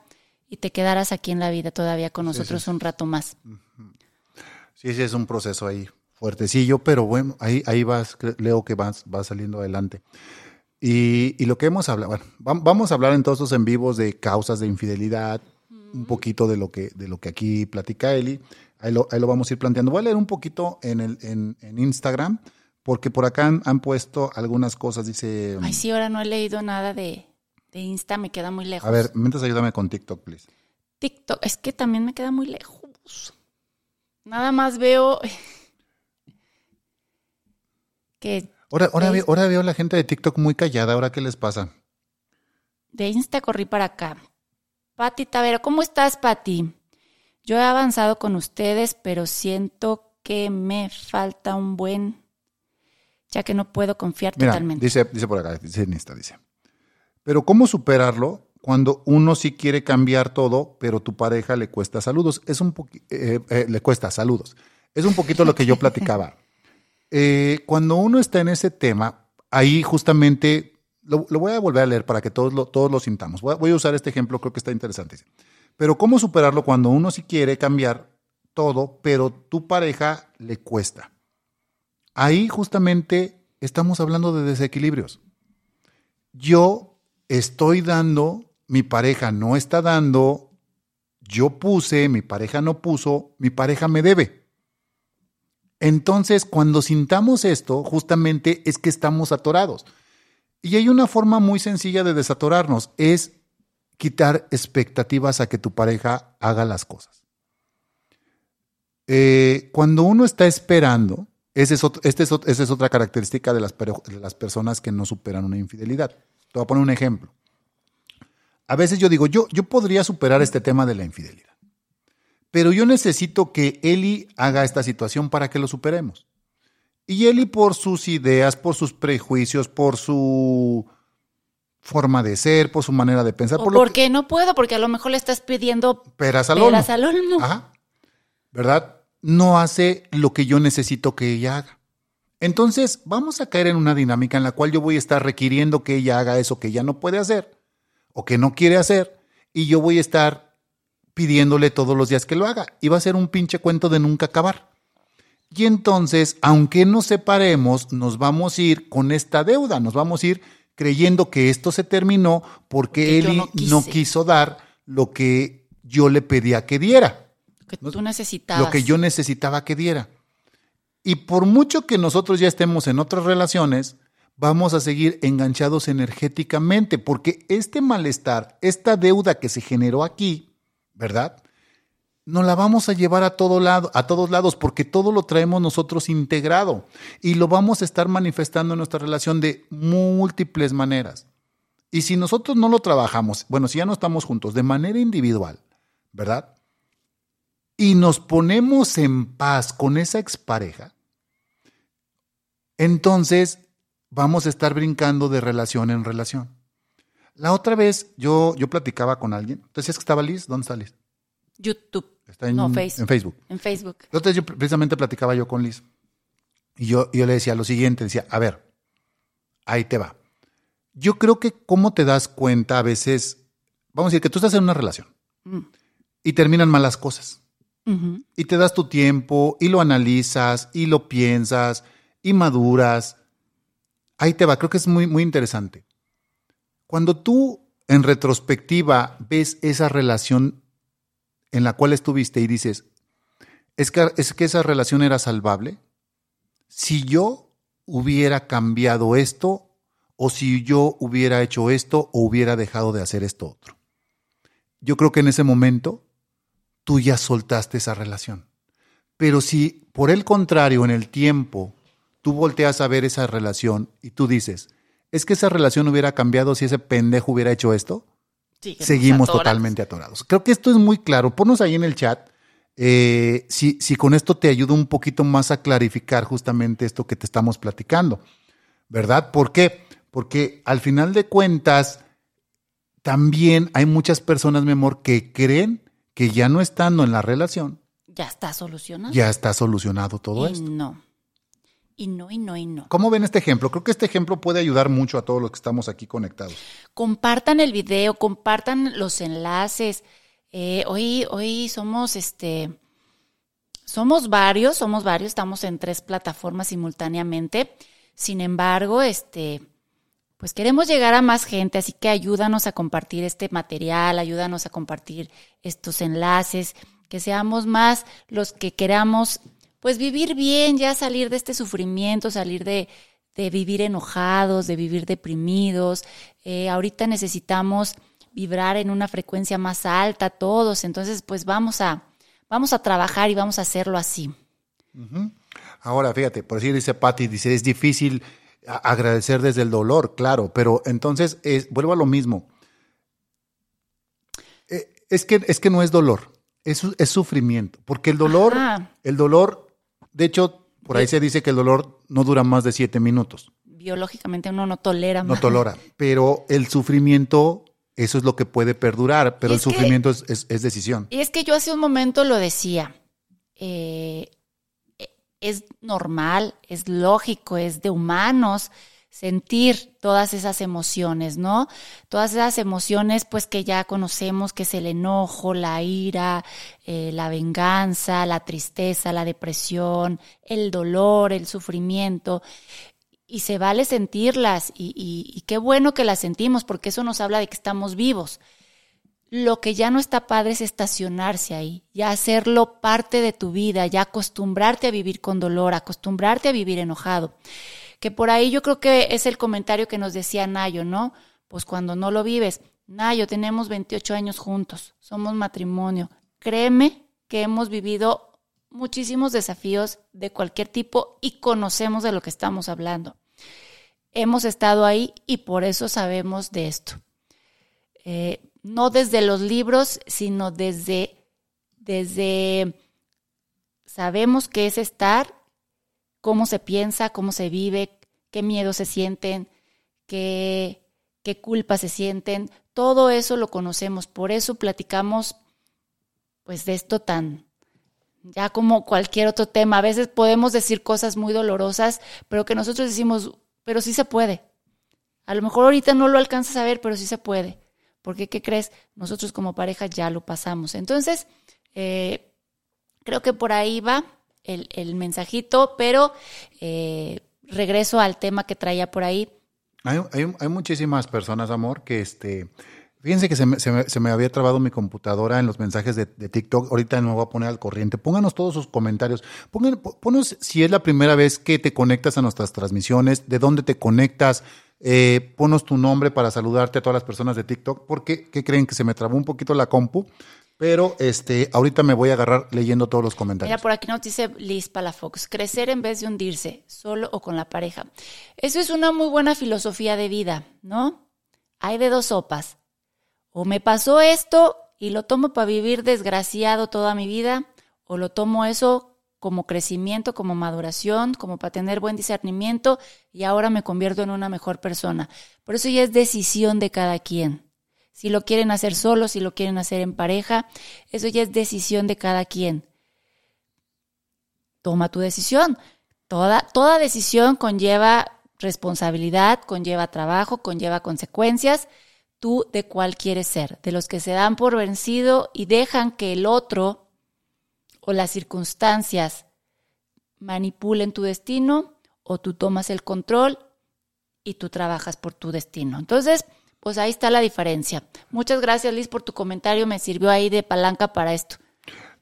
y te quedaras aquí en la vida todavía con nosotros un rato más. Sí, sí, es un proceso ahí fuertecillo, pero bueno, ahí, ahí vas, leo que vas, va saliendo adelante. Y, y lo que hemos hablado, bueno, vam- vamos a hablar en todos estos en vivos de causas de infidelidad, un poquito de lo que, de lo que aquí platica Eli. Ahí lo, ahí lo vamos a ir planteando. Voy a leer un poquito en, el, en, en Instagram, porque por acá han, han puesto algunas cosas. Dice, Ay, sí, ahora no he leído nada de, de Insta, me queda muy lejos. a ver, mientras ayúdame con TikTok, please. TikTok, es que también me queda muy lejos. Nada más veo que Ahora, ahora, veo, ahora veo a la gente de TikTok muy callada. ¿Ahora qué les pasa? de Insta corrí para acá. Pati Tavera, ¿cómo estás, Pati? Yo he avanzado con ustedes, pero siento que me falta un buen, ya que no puedo confiar Mira, totalmente. dice, dice por acá, dice en Insta, dice. Pero ¿cómo superarlo cuando uno sí quiere cambiar todo, pero tu pareja le cuesta saludos? Es un eh, eh, le cuesta saludos. Es un poquito lo que yo platicaba. Eh, cuando uno está en ese tema, ahí justamente lo, lo voy a volver a leer para que todos lo, todos lo sintamos. Voy a, voy a usar este ejemplo, creo que está interesante. Pero ¿cómo superarlo cuando uno sí quiere cambiar todo, pero tu pareja le cuesta? Ahí justamente estamos hablando de desequilibrios. Yo estoy dando, mi pareja no está dando, yo puse, mi pareja no puso, mi pareja me debe. Entonces, cuando sintamos esto, justamente es que estamos atorados. Y hay una forma muy sencilla de desatorarnos, es quitar expectativas a que tu pareja haga las cosas. Eh, cuando uno está esperando, este esa es otra característica de las, de las personas que no superan una infidelidad. Te voy a poner un ejemplo. A veces yo digo, yo, yo podría superar este tema de la infidelidad, pero yo necesito que Eli haga esta situación para que lo superemos. Y Eli por sus ideas, por sus prejuicios, por su forma de ser, por su manera de pensar, ¿O por lo por qué no puedo? Porque a lo mejor le estás pidiendo peras al peras al olmo. Ajá. ¿Verdad? No hace lo que yo necesito que ella haga. Entonces, vamos a caer en una dinámica en la cual yo voy a estar requiriendo que ella haga eso que ella no puede hacer o que no quiere hacer y yo voy a estar pidiéndole todos los días que lo haga. Y va a ser un pinche cuento de nunca acabar. Y entonces, aunque nos separemos, nos vamos a ir con esta deuda, nos vamos a ir creyendo que esto se terminó porque Porque Eli no quiso dar lo que yo le pedía que diera que tú necesitabas. lo que yo necesitaba que diera. Y por mucho que nosotros ya estemos en otras relaciones, vamos a seguir enganchados energéticamente, porque este malestar, esta deuda que se generó aquí, ¿verdad? Nos la vamos a llevar a todo lado, a todos lados, porque todo lo traemos nosotros integrado y lo vamos a estar manifestando en nuestra relación de múltiples maneras. Y si nosotros no lo trabajamos, bueno, si ya no estamos juntos de manera individual, ¿verdad? y nos ponemos en paz con esa expareja, entonces vamos a estar brincando de relación en relación. La otra vez yo, yo platicaba con alguien. ¿Tú decías que estaba Liz? ¿Dónde está Liz? YouTube. Está en, No, Face. en Facebook. En Facebook. La otra vez yo precisamente platicaba yo con Liz. Y yo, yo le decía lo siguiente, decía, a ver, ahí te va. Yo creo que cómo te das cuenta a veces, vamos a decir que tú estás en una relación Mm. y terminan malas cosas. Y te das tu tiempo y lo analizas y lo piensas y maduras. Ahí te va, creo que es muy, muy interesante. Cuando tú en retrospectiva ves esa relación en la cual estuviste y dices, es que, es que esa relación era salvable, si yo hubiera cambiado esto o si yo hubiera hecho esto o hubiera dejado de hacer esto otro. Yo creo que en ese momento tú ya soltaste esa relación. Pero si por el contrario, en el tiempo, tú volteas a ver esa relación y tú dices, es que esa relación hubiera cambiado si ese pendejo hubiera hecho esto, Síguenos seguimos atorados. totalmente atorados. Creo que esto es muy claro. Ponnos ahí en el chat eh, si, si con esto te ayuda un poquito más a clarificar justamente esto que te estamos platicando, ¿verdad? ¿Por qué? Porque al final de cuentas, también hay muchas personas, mi amor, que creen que ya no estando en la relación, Ya está solucionado. ya está solucionado todo y esto. no. Y no, y no, y no. ¿Cómo ven este ejemplo? Creo que este ejemplo puede ayudar mucho a todos los que estamos aquí conectados. Compartan el video, compartan los enlaces. Eh, hoy, hoy somos este. Somos varios, somos varios, estamos en tres plataformas simultáneamente. Sin embargo, este, pues queremos llegar a más gente, así que ayúdanos a compartir este material, ayúdanos a compartir estos enlaces, que seamos más los que queramos, pues vivir bien, ya salir de este sufrimiento, salir de, de vivir enojados, de vivir deprimidos. Eh, ahorita necesitamos vibrar en una frecuencia más alta todos, entonces pues vamos a, vamos a trabajar y vamos a hacerlo así. Ahora, fíjate, por decir, dice Patti, dice, es difícil agradecer desde el dolor, claro, pero entonces es, vuelvo a lo mismo. Eh, es que, es que no es dolor, es, es sufrimiento, porque el dolor, el dolor, de hecho, por ahí se dice que el dolor no dura más de siete minutos. Biológicamente uno no tolera más. No tolera, pero el sufrimiento, eso es lo que puede perdurar, pero el sufrimiento es, es, decisión. Y es que yo hace un momento lo decía, eh, es normal, es lógico, es de humanos sentir todas esas emociones, ¿no? Todas esas emociones pues que ya conocemos, que es el enojo, la ira, eh, la venganza, la tristeza, la depresión, el dolor, el sufrimiento. Y se vale sentirlas y, y qué bueno que las sentimos porque eso nos habla de que estamos vivos. Lo que ya no está padre es estacionarse ahí, ya hacerlo parte de tu vida, ya acostumbrarte a vivir con dolor, acostumbrarte a vivir enojado. Que por ahí yo creo que es el comentario que nos decía Nayo, ¿no? Pues cuando no lo vives, Nayo, tenemos 28 años juntos, somos matrimonio. Créeme que hemos vivido muchísimos desafíos de cualquier tipo y conocemos de lo que estamos hablando. Hemos estado ahí y por eso sabemos de esto. Eh, no desde los libros, sino desde, desde, sabemos qué es estar, cómo se piensa, cómo se vive, qué miedo se sienten, qué, qué culpa se sienten, todo eso lo conocemos, por eso platicamos pues de esto tan, ya como cualquier otro tema. A veces podemos decir cosas muy dolorosas, pero que nosotros decimos, pero sí se puede. A lo mejor ahorita no lo alcanzas a ver, pero sí se puede. Porque, ¿qué crees? Nosotros como pareja ya lo pasamos. Entonces, eh, creo que por ahí va el, mensajito, pero eh, regreso al tema que traía por ahí. Hay, hay, muchísimas personas, amor, que este... Fíjense que se me, se, me, había trabado mi computadora en los mensajes de, TikTok. Ahorita me voy a poner al corriente. Pónganos todos sus comentarios. Pongan, ponos si es la primera vez que te conectas a nuestras transmisiones, de dónde te conectas, eh, ponos tu nombre para saludarte a todas las personas de TikTok, porque ¿qué creen que se me trabó un poquito la compu? Pero este, ahorita me voy a agarrar leyendo todos los comentarios. Mira, por aquí nos dice Liz Palafox, crecer en vez de hundirse, solo o con la pareja. Eso es una muy buena filosofía de vida, ¿no? Hay de dos sopas. O me pasó esto y lo tomo para vivir desgraciado toda mi vida, o lo tomo eso como crecimiento, como maduración, como para tener buen discernimiento y ahora me convierto en una mejor persona. Por eso ya es decisión de cada quien. Si lo quieren hacer solo, si lo quieren hacer en pareja, eso ya es decisión de cada quien. Toma tu decisión. Toda, toda decisión conlleva responsabilidad, conlleva trabajo, conlleva consecuencias. Tú de cuál quieres ser, de los que se dan por vencido y dejan que el otro o las circunstancias manipulen tu destino o tú tomas el control y tú trabajas por tu destino. Entonces, pues ahí está la diferencia. Muchas gracias Liz por tu comentario, me sirvió ahí de palanca para esto.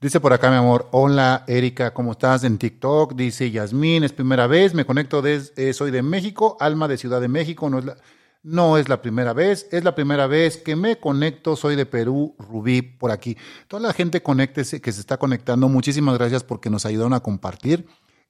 Dice por acá mi amor, hola Erika, ¿cómo estás en TikTok? Dice Yasmín, es primera vez, me conecto, desde, soy de México, alma de Ciudad de México, no es la... No es la primera vez, es la primera vez que me conecto, soy de Perú, Rubí, por aquí. Toda la gente conectese, que se está conectando, muchísimas gracias porque nos ayudaron a compartir.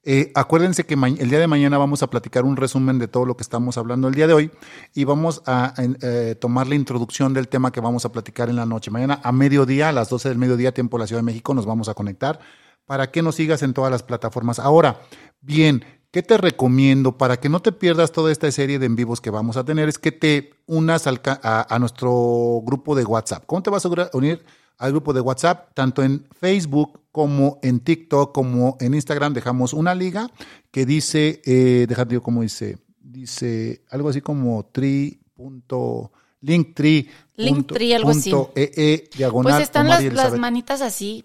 Eh, acuérdense que el día de mañana vamos a platicar un resumen de todo lo que estamos hablando el día de hoy y vamos a eh, tomar la introducción del tema que vamos a platicar en la noche. Mañana a mediodía, a las 12 del mediodía, tiempo de la Ciudad de México, nos vamos a conectar para que nos sigas en todas las plataformas. Ahora, bien, ¿Qué te recomiendo para que no te pierdas toda esta serie de en vivos que vamos a tener? Es que te unas a, nuestro grupo de WhatsApp. ¿Cómo te vas a unir al grupo de WhatsApp? Tanto en Facebook como en TikTok como en Instagram dejamos una liga que dice, eh, déjate cómo dice, dice algo así como tri. Linktree. Linktree, algo así. E, e, diagonal, pues están las, las, manitas así.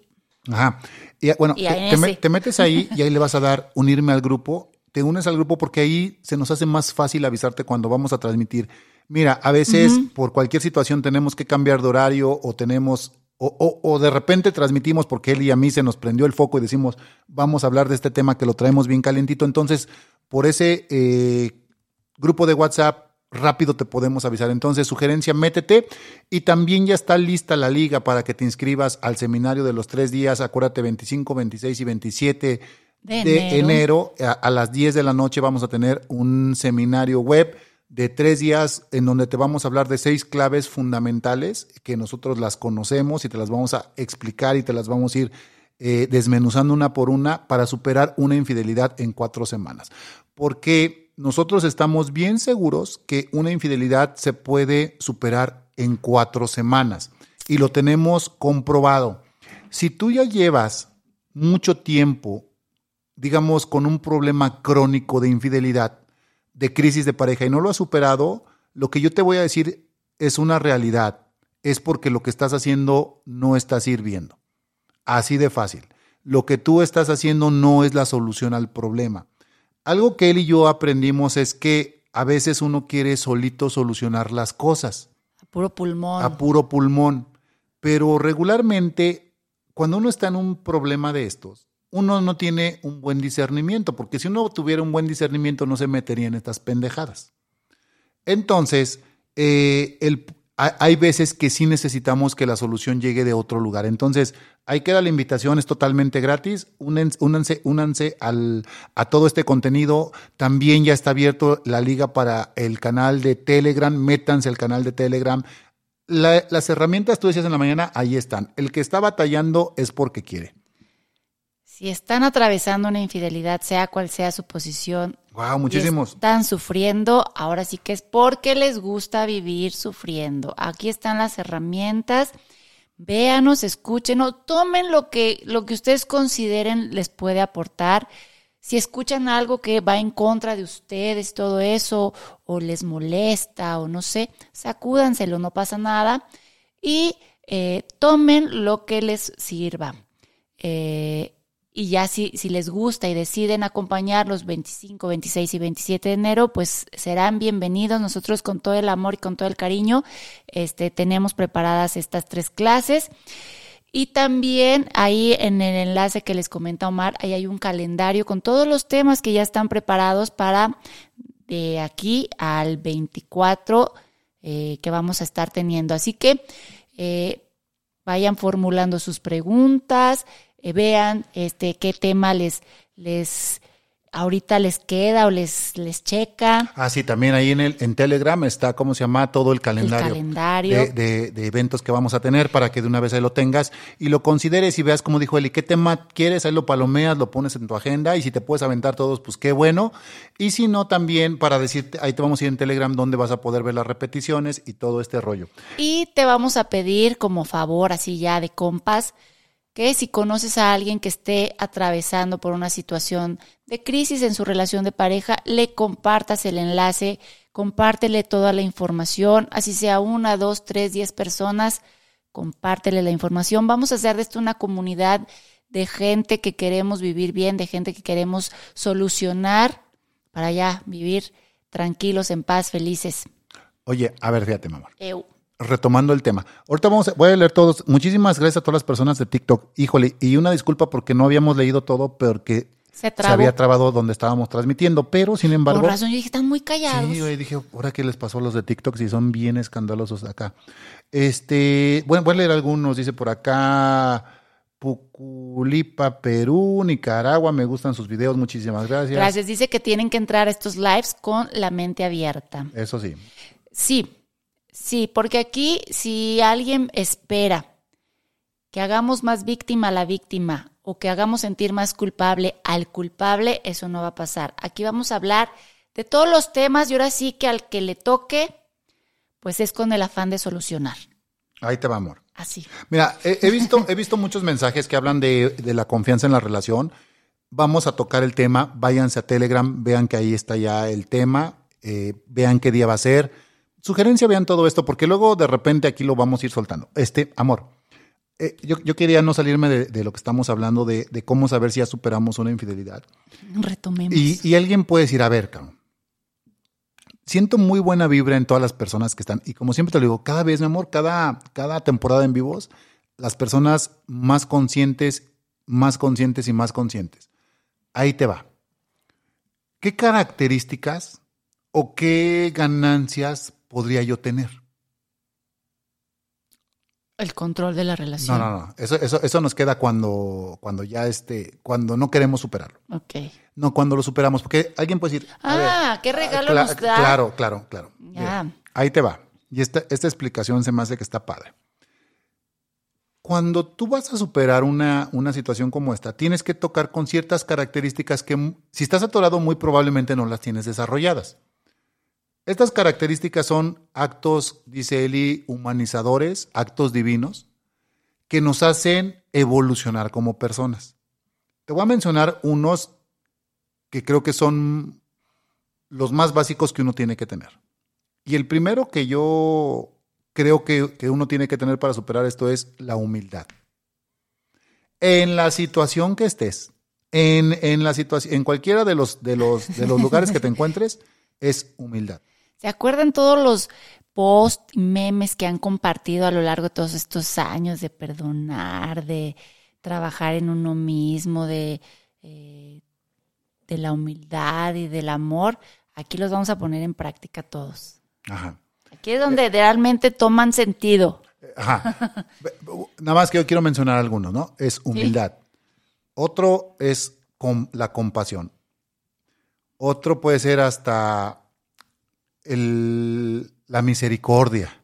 Ajá. Y bueno, te, te, metes ahí y ahí le vas a dar unirme al grupo te unes al grupo porque ahí se nos hace más fácil avisarte cuando vamos a transmitir. Mira, a veces por cualquier situación tenemos que cambiar de horario o tenemos o, o, de repente transmitimos porque él y a mí se nos prendió el foco y decimos, vamos a hablar de este tema que lo traemos bien calentito. Entonces, por ese eh, grupo de WhatsApp, rápido te podemos avisar. Entonces, sugerencia, métete. Y también ya está lista la liga para que te inscribas al seminario de los tres días. Acuérdate, 25, 26 y 27 de, enero. a, a las 10 de la noche vamos a tener un seminario web de tres días en donde te vamos a hablar de seis claves fundamentales que nosotros las conocemos y te las vamos a explicar y te las vamos a ir eh, desmenuzando una por una para superar una infidelidad en cuatro semanas. Porque nosotros estamos bien seguros que una infidelidad se puede superar en cuatro semanas y lo tenemos comprobado. Si tú ya llevas mucho tiempo, digamos, con un problema crónico de infidelidad, de crisis de pareja y no lo has superado, lo que yo te voy a decir es una realidad. Es porque lo que estás haciendo no está sirviendo. Así de fácil. Lo que tú estás haciendo no es la solución al problema. Algo que él y yo aprendimos es que a veces uno quiere solito solucionar las cosas. A puro pulmón. A puro pulmón. Pero regularmente, cuando uno está en un problema de estos, uno no tiene un buen discernimiento, porque si uno tuviera un buen discernimiento no se metería en estas pendejadas. Entonces, eh, hay veces que sí necesitamos que la solución llegue de otro lugar. Entonces, ahí queda la invitación, es totalmente gratis. Únanse, únanse al, a todo este contenido. También ya está abierto la liga para el canal de Telegram. Métanse al canal de Telegram. las herramientas, tú decías en la mañana, ahí están. El que está batallando es porque quiere. Si están atravesando una infidelidad, sea cual sea su posición, wow, muchísimos. están sufriendo, ahora sí que es porque les gusta vivir sufriendo. Aquí están las herramientas. Véanos, escúchenos, tomen lo que, lo que ustedes consideren les puede aportar. Si escuchan algo que va en contra de ustedes, todo eso, o les molesta, o no sé, sacúdanselo, no pasa nada. Y eh, tomen lo que les sirva. Eh, y ya si, si les gusta y deciden acompañar los 25, 26 y 27 de enero, pues serán bienvenidos. Nosotros con todo el amor y con todo el cariño este, tenemos preparadas estas tres clases. Y también ahí en el enlace que les comenta Omar, ahí hay un calendario con todos los temas que ya están preparados para de aquí al 24 eh, que vamos a estar teniendo. Así que eh, vayan formulando sus preguntas. Eh, vean este qué tema les, les ahorita les queda o les, les checa. Ah, sí, también ahí en el en Telegram está, ¿cómo se llama? Todo el calendario, el calendario. De, de, eventos que vamos a tener para que de una vez ahí lo tengas y lo consideres y veas, como dijo Eli, qué tema quieres, ahí lo palomeas, lo pones en tu agenda y si te puedes aventar todos, pues qué bueno. Y si no, también para decirte, ahí te vamos a ir en Telegram donde vas a poder ver las repeticiones y todo este rollo. Y te vamos a pedir como favor, así ya de compas, que si conoces a alguien que esté atravesando por una situación de crisis en su relación de pareja, le compartas el enlace, compártele toda la información, así sea una, dos, tres, diez personas, compártele la información. Vamos a hacer de esto una comunidad de gente que queremos vivir bien, de gente que queremos solucionar para ya vivir tranquilos, en paz, felices. Oye, a ver, fíjate, mamá retomando el tema. Ahorita vamos a, voy a leer todos. Muchísimas gracias a todas las personas de TikTok. Híjole, y una disculpa porque no habíamos leído todo, porque se, había trabado donde estábamos transmitiendo, pero sin embargo. Por razón, yo dije, están muy callados. Sí, yo dije, ahora qué les pasó a los de TikTok si son bien escandalosos acá. Este, bueno, voy a leer algunos, dice por acá. Puculipa, Perú, Nicaragua, me gustan sus videos, muchísimas gracias. Gracias, dice que tienen que entrar a estos lives con la mente abierta. Eso sí. Sí, Sí, porque aquí si alguien espera que hagamos más víctima a la víctima o que hagamos sentir más culpable al culpable, eso no va a pasar. Aquí vamos a hablar de todos los temas y ahora sí que al que le toque, pues es con el afán de solucionar. Ahí te va, amor. Así. Mira, he, visto, he visto muchos mensajes que hablan de, de la confianza en la relación. Vamos a tocar el tema. Váyanse a Telegram, vean que ahí está ya el tema, eh, vean qué día va a ser sugerencia, vean todo esto, porque luego de repente aquí lo vamos a ir soltando. Este, amor, eh, yo, yo, quería no salirme de, de, lo que estamos hablando, de, de, cómo saber si ya superamos una infidelidad. Retomemos. Y, y alguien puede decir, a ver, cabrón, siento muy buena vibra en todas las personas que están. Y como siempre te lo digo, cada vez, mi amor, cada, cada temporada en vivos, las personas más conscientes, más conscientes y más conscientes. Ahí te va. ¿Qué características o qué ganancias podría yo tener? El control de la relación. No, no, no. Eso, eso, eso nos queda cuando, cuando ya este, cuando no queremos superarlo. Ok. No, cuando lo superamos. Porque alguien puede decir. Ah, ver, qué regalo cla nos da. Claro, claro, claro. Ya. Ahí te va. Y esta, esta explicación se me hace que está padre. Cuando tú vas a superar una, una situación como esta, tienes que tocar con ciertas características que, si estás atorado, muy probablemente no las tienes desarrolladas. Estas características son actos, dice Eli, humanizadores, actos divinos, que nos hacen evolucionar como personas. Te voy a mencionar unos que creo que son los más básicos que uno tiene que tener. Y el primero que yo creo que, que uno tiene que tener para superar esto es la humildad. En la situación que estés, en, en, la situación, en cualquiera de los, de, los, de los lugares que te encuentres, es humildad. ¿Se acuerdan todos los posts y memes que han compartido a lo largo de todos estos años de perdonar, de trabajar en uno mismo, de, eh, de la humildad y del amor? Aquí los vamos a poner en práctica todos. Ajá. Aquí es donde realmente toman sentido. Ajá. Nada más que yo quiero mencionar algunos, ¿no? Es humildad. ¿Sí? Otro es com la compasión. Otro puede ser hasta el, la misericordia.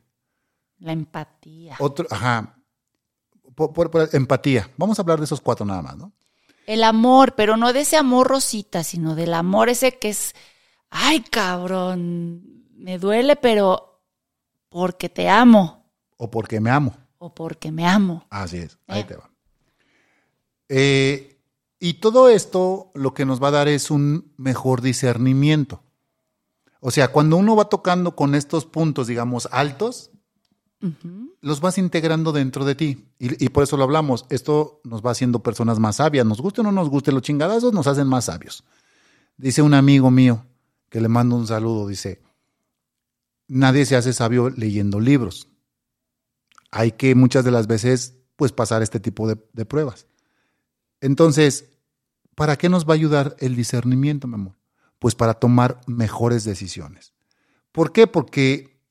La empatía. Otro, ajá. Por, por, por, empatía. Vamos a hablar de esos cuatro nada más, ¿no? El amor, pero no de ese amor rosita, sino del amor ese que es, ay cabrón, me duele, pero porque te amo. O porque me amo. O porque me amo. Así es, ahí eh. te va. Eh, y todo esto lo que nos va a dar es un mejor discernimiento. O sea, cuando uno va tocando con estos puntos, digamos, altos, uh -huh. los vas integrando dentro de ti. Y, y, por eso lo hablamos. Esto nos va haciendo personas más sabias. Nos guste o no nos guste, los chingadazos nos hacen más sabios. Dice un amigo mío, que le mando un saludo, dice, nadie se hace sabio leyendo libros. Hay que muchas de las veces, pues, pasar este tipo de, de pruebas. Entonces, ¿para qué nos va a ayudar el discernimiento, mi amor? Pues para tomar mejores decisiones. ¿Por qué? Porque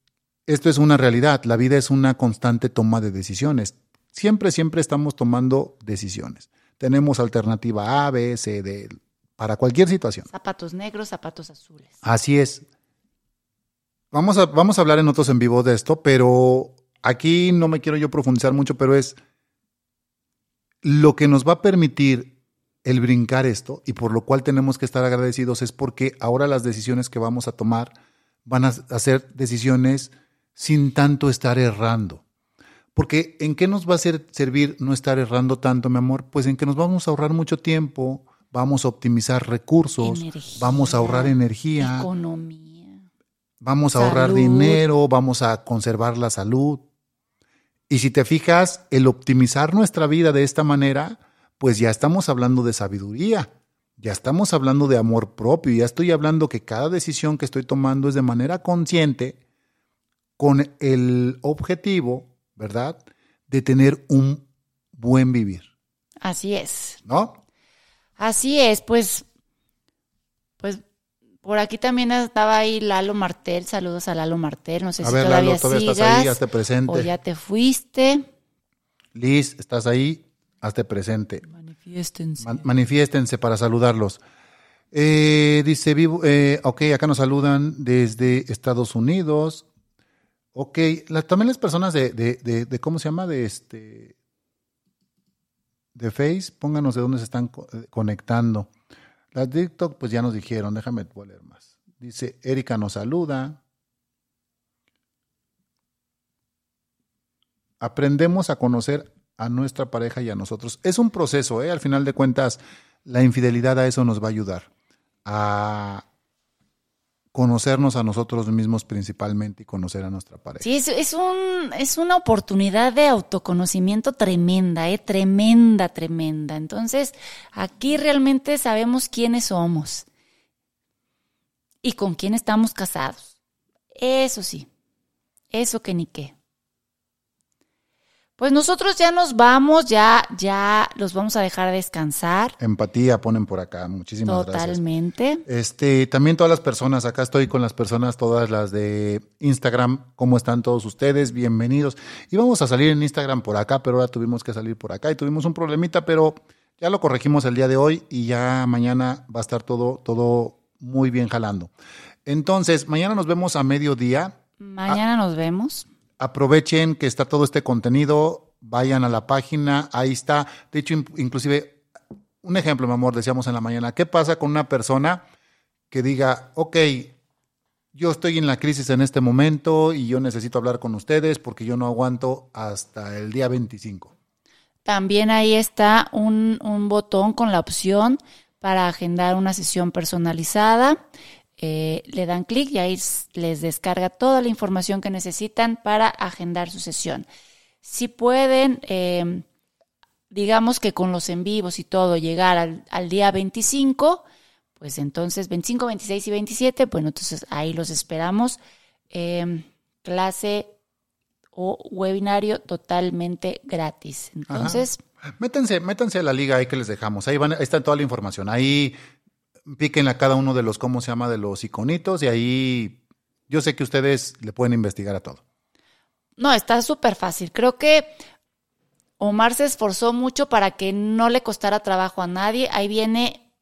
esto es una realidad, la vida es una constante toma de decisiones. Siempre, siempre estamos tomando decisiones. Tenemos alternativa A, B, C, D, para cualquier situación. Zapatos negros, zapatos azules. Así es. Vamos a, vamos a hablar en otros en vivo de esto, pero aquí no me quiero yo profundizar mucho, pero es lo que nos va a permitir el brincar esto y por lo cual tenemos que estar agradecidos es porque ahora las decisiones que vamos a tomar van a ser decisiones sin tanto estar errando. Porque ¿en qué nos va a servir no estar errando tanto, mi amor? Pues en que nos vamos a ahorrar mucho tiempo, vamos a optimizar recursos, energía, vamos a ahorrar energía, economía, vamos a salud. ahorrar dinero, vamos a conservar la salud. Y si te fijas, el optimizar nuestra vida de esta manera, pues ya estamos hablando de sabiduría, ya estamos hablando de amor propio, ya estoy hablando que cada decisión que estoy tomando es de manera consciente con el objetivo, ¿verdad?, de tener un buen vivir. Así es. ¿No? Así es, pues, pues por aquí también estaba ahí Lalo Martel, saludos a Lalo Martel, no sé a si ver, todavía, Lalo, todavía sigas estás ahí, hazte presente. o ya te fuiste. Liz, ¿estás ahí? Hazte presente. Manifiéstense. Man manifiéstense para saludarlos. Eh, dice vivo, eh, ok, acá nos saludan desde Estados Unidos. Ok, la, también las personas de, de, de, de, ¿cómo se llama? De este, de Face, pónganos de dónde se están co eh, conectando. Las de TikTok, pues ya nos dijeron, déjame leer más. Dice, Erika nos saluda. Aprendemos a conocer a nuestra pareja y a nosotros. Es un proceso, ¿eh? al final de cuentas, la infidelidad a eso nos va a ayudar. A conocernos a nosotros mismos principalmente y conocer a nuestra pareja. Sí, es, es, un, es una oportunidad de autoconocimiento tremenda, ¿eh? tremenda, tremenda. Entonces, aquí realmente sabemos quiénes somos y con quién estamos casados. Eso sí, eso que ni qué. Pues nosotros ya nos vamos, ya, ya los vamos a dejar descansar. Empatía ponen por acá, muchísimas gracias. Totalmente. Este, también todas las personas, acá estoy con las personas, todas las de Instagram, ¿cómo están todos ustedes? Bienvenidos. Íbamos a salir en Instagram por acá, pero ahora tuvimos que salir por acá y tuvimos un problemita, pero ya lo corregimos el día de hoy y ya mañana va a estar todo, todo muy bien jalando. Entonces, mañana nos vemos a mediodía. Mañana nos vemos aprovechen que está todo este contenido, vayan a la página, ahí está. De hecho, inclusive, un ejemplo, mi amor, decíamos en la mañana, ¿qué pasa con una persona que diga, ok, yo estoy en la crisis en este momento y yo necesito hablar con ustedes porque yo no aguanto hasta el día 25? También ahí está un, un botón con la opción para agendar una sesión personalizada. Eh, le dan clic y ahí les descarga toda la información que necesitan para agendar su sesión. Si pueden, em, digamos que con los en vivos y todo, llegar al, día 25, pues entonces 25, 26 y 27, bueno, entonces ahí los esperamos. Em, clase o webinario totalmente gratis. Entonces... Métanse, métanse a la liga ahí que les dejamos. Ahí, van, ahí está toda la información. Ahí piquen a cada uno de los, ¿cómo se llama? De los iconitos y ahí yo sé que ustedes le pueden investigar a todo. No, está súper fácil. Creo que Omar se esforzó mucho para que no le costara trabajo a nadie. Ahí viene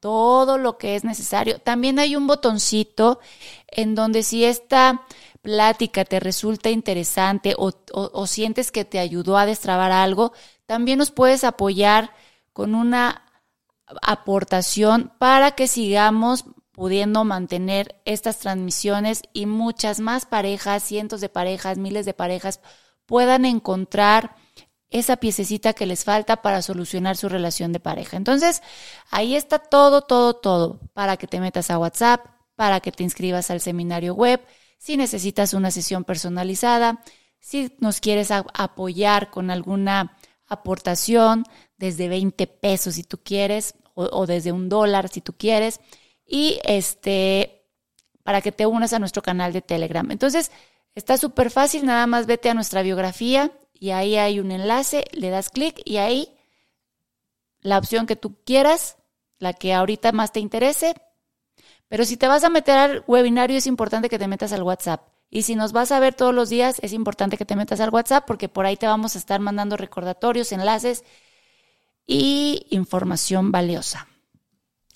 todo lo que es necesario. También hay un botoncito en donde si esta plática te resulta interesante o sientes que te ayudó a destrabar algo, también nos puedes apoyar con una aportación para que sigamos pudiendo mantener estas transmisiones y muchas más parejas, cientos de parejas, miles de parejas puedan encontrar esa piececita que les falta para solucionar su relación de pareja. Entonces, ahí está todo, todo, todo, para que te metas a WhatsApp, para que te inscribas al seminario web, si necesitas una sesión personalizada, si nos quieres apoyar con alguna aportación desde 20 pesos si tú quieres, o, desde un dólar si tú quieres, y este, para que te unas a nuestro canal de Telegram. Entonces, está súper fácil, nada más vete a nuestra biografía y ahí hay un enlace, le das clic y ahí la opción que tú quieras, la que ahorita más te interese. Pero si te vas a meter al webinario es importante que te metas al WhatsApp. Y si nos vas a ver todos los días, es importante que te metas al WhatsApp porque por ahí te vamos a estar mandando recordatorios, enlaces y información valiosa.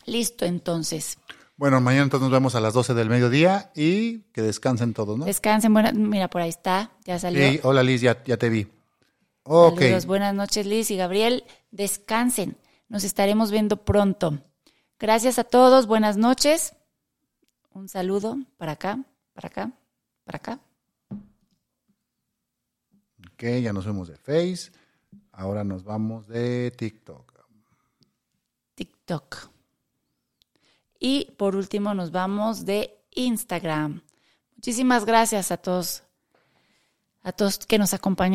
Listo, entonces. Bueno, mañana entonces nos vemos a las 12 del mediodía y que descansen todos, ¿no? Descansen, buena, mira, por ahí está, ya salió. Sí, hola Liz, ya, te vi. Ok. Saludos, buenas noches Liz y Gabriel, descansen, nos estaremos viendo pronto. Gracias a todos, buenas noches. Un saludo para acá, para acá, para acá. Ok, ya nos vemos de Face. Ahora nos vamos de TikTok. TikTok. Y por último nos vamos de Instagram. Muchísimas gracias a todos, a todos que nos acompañan.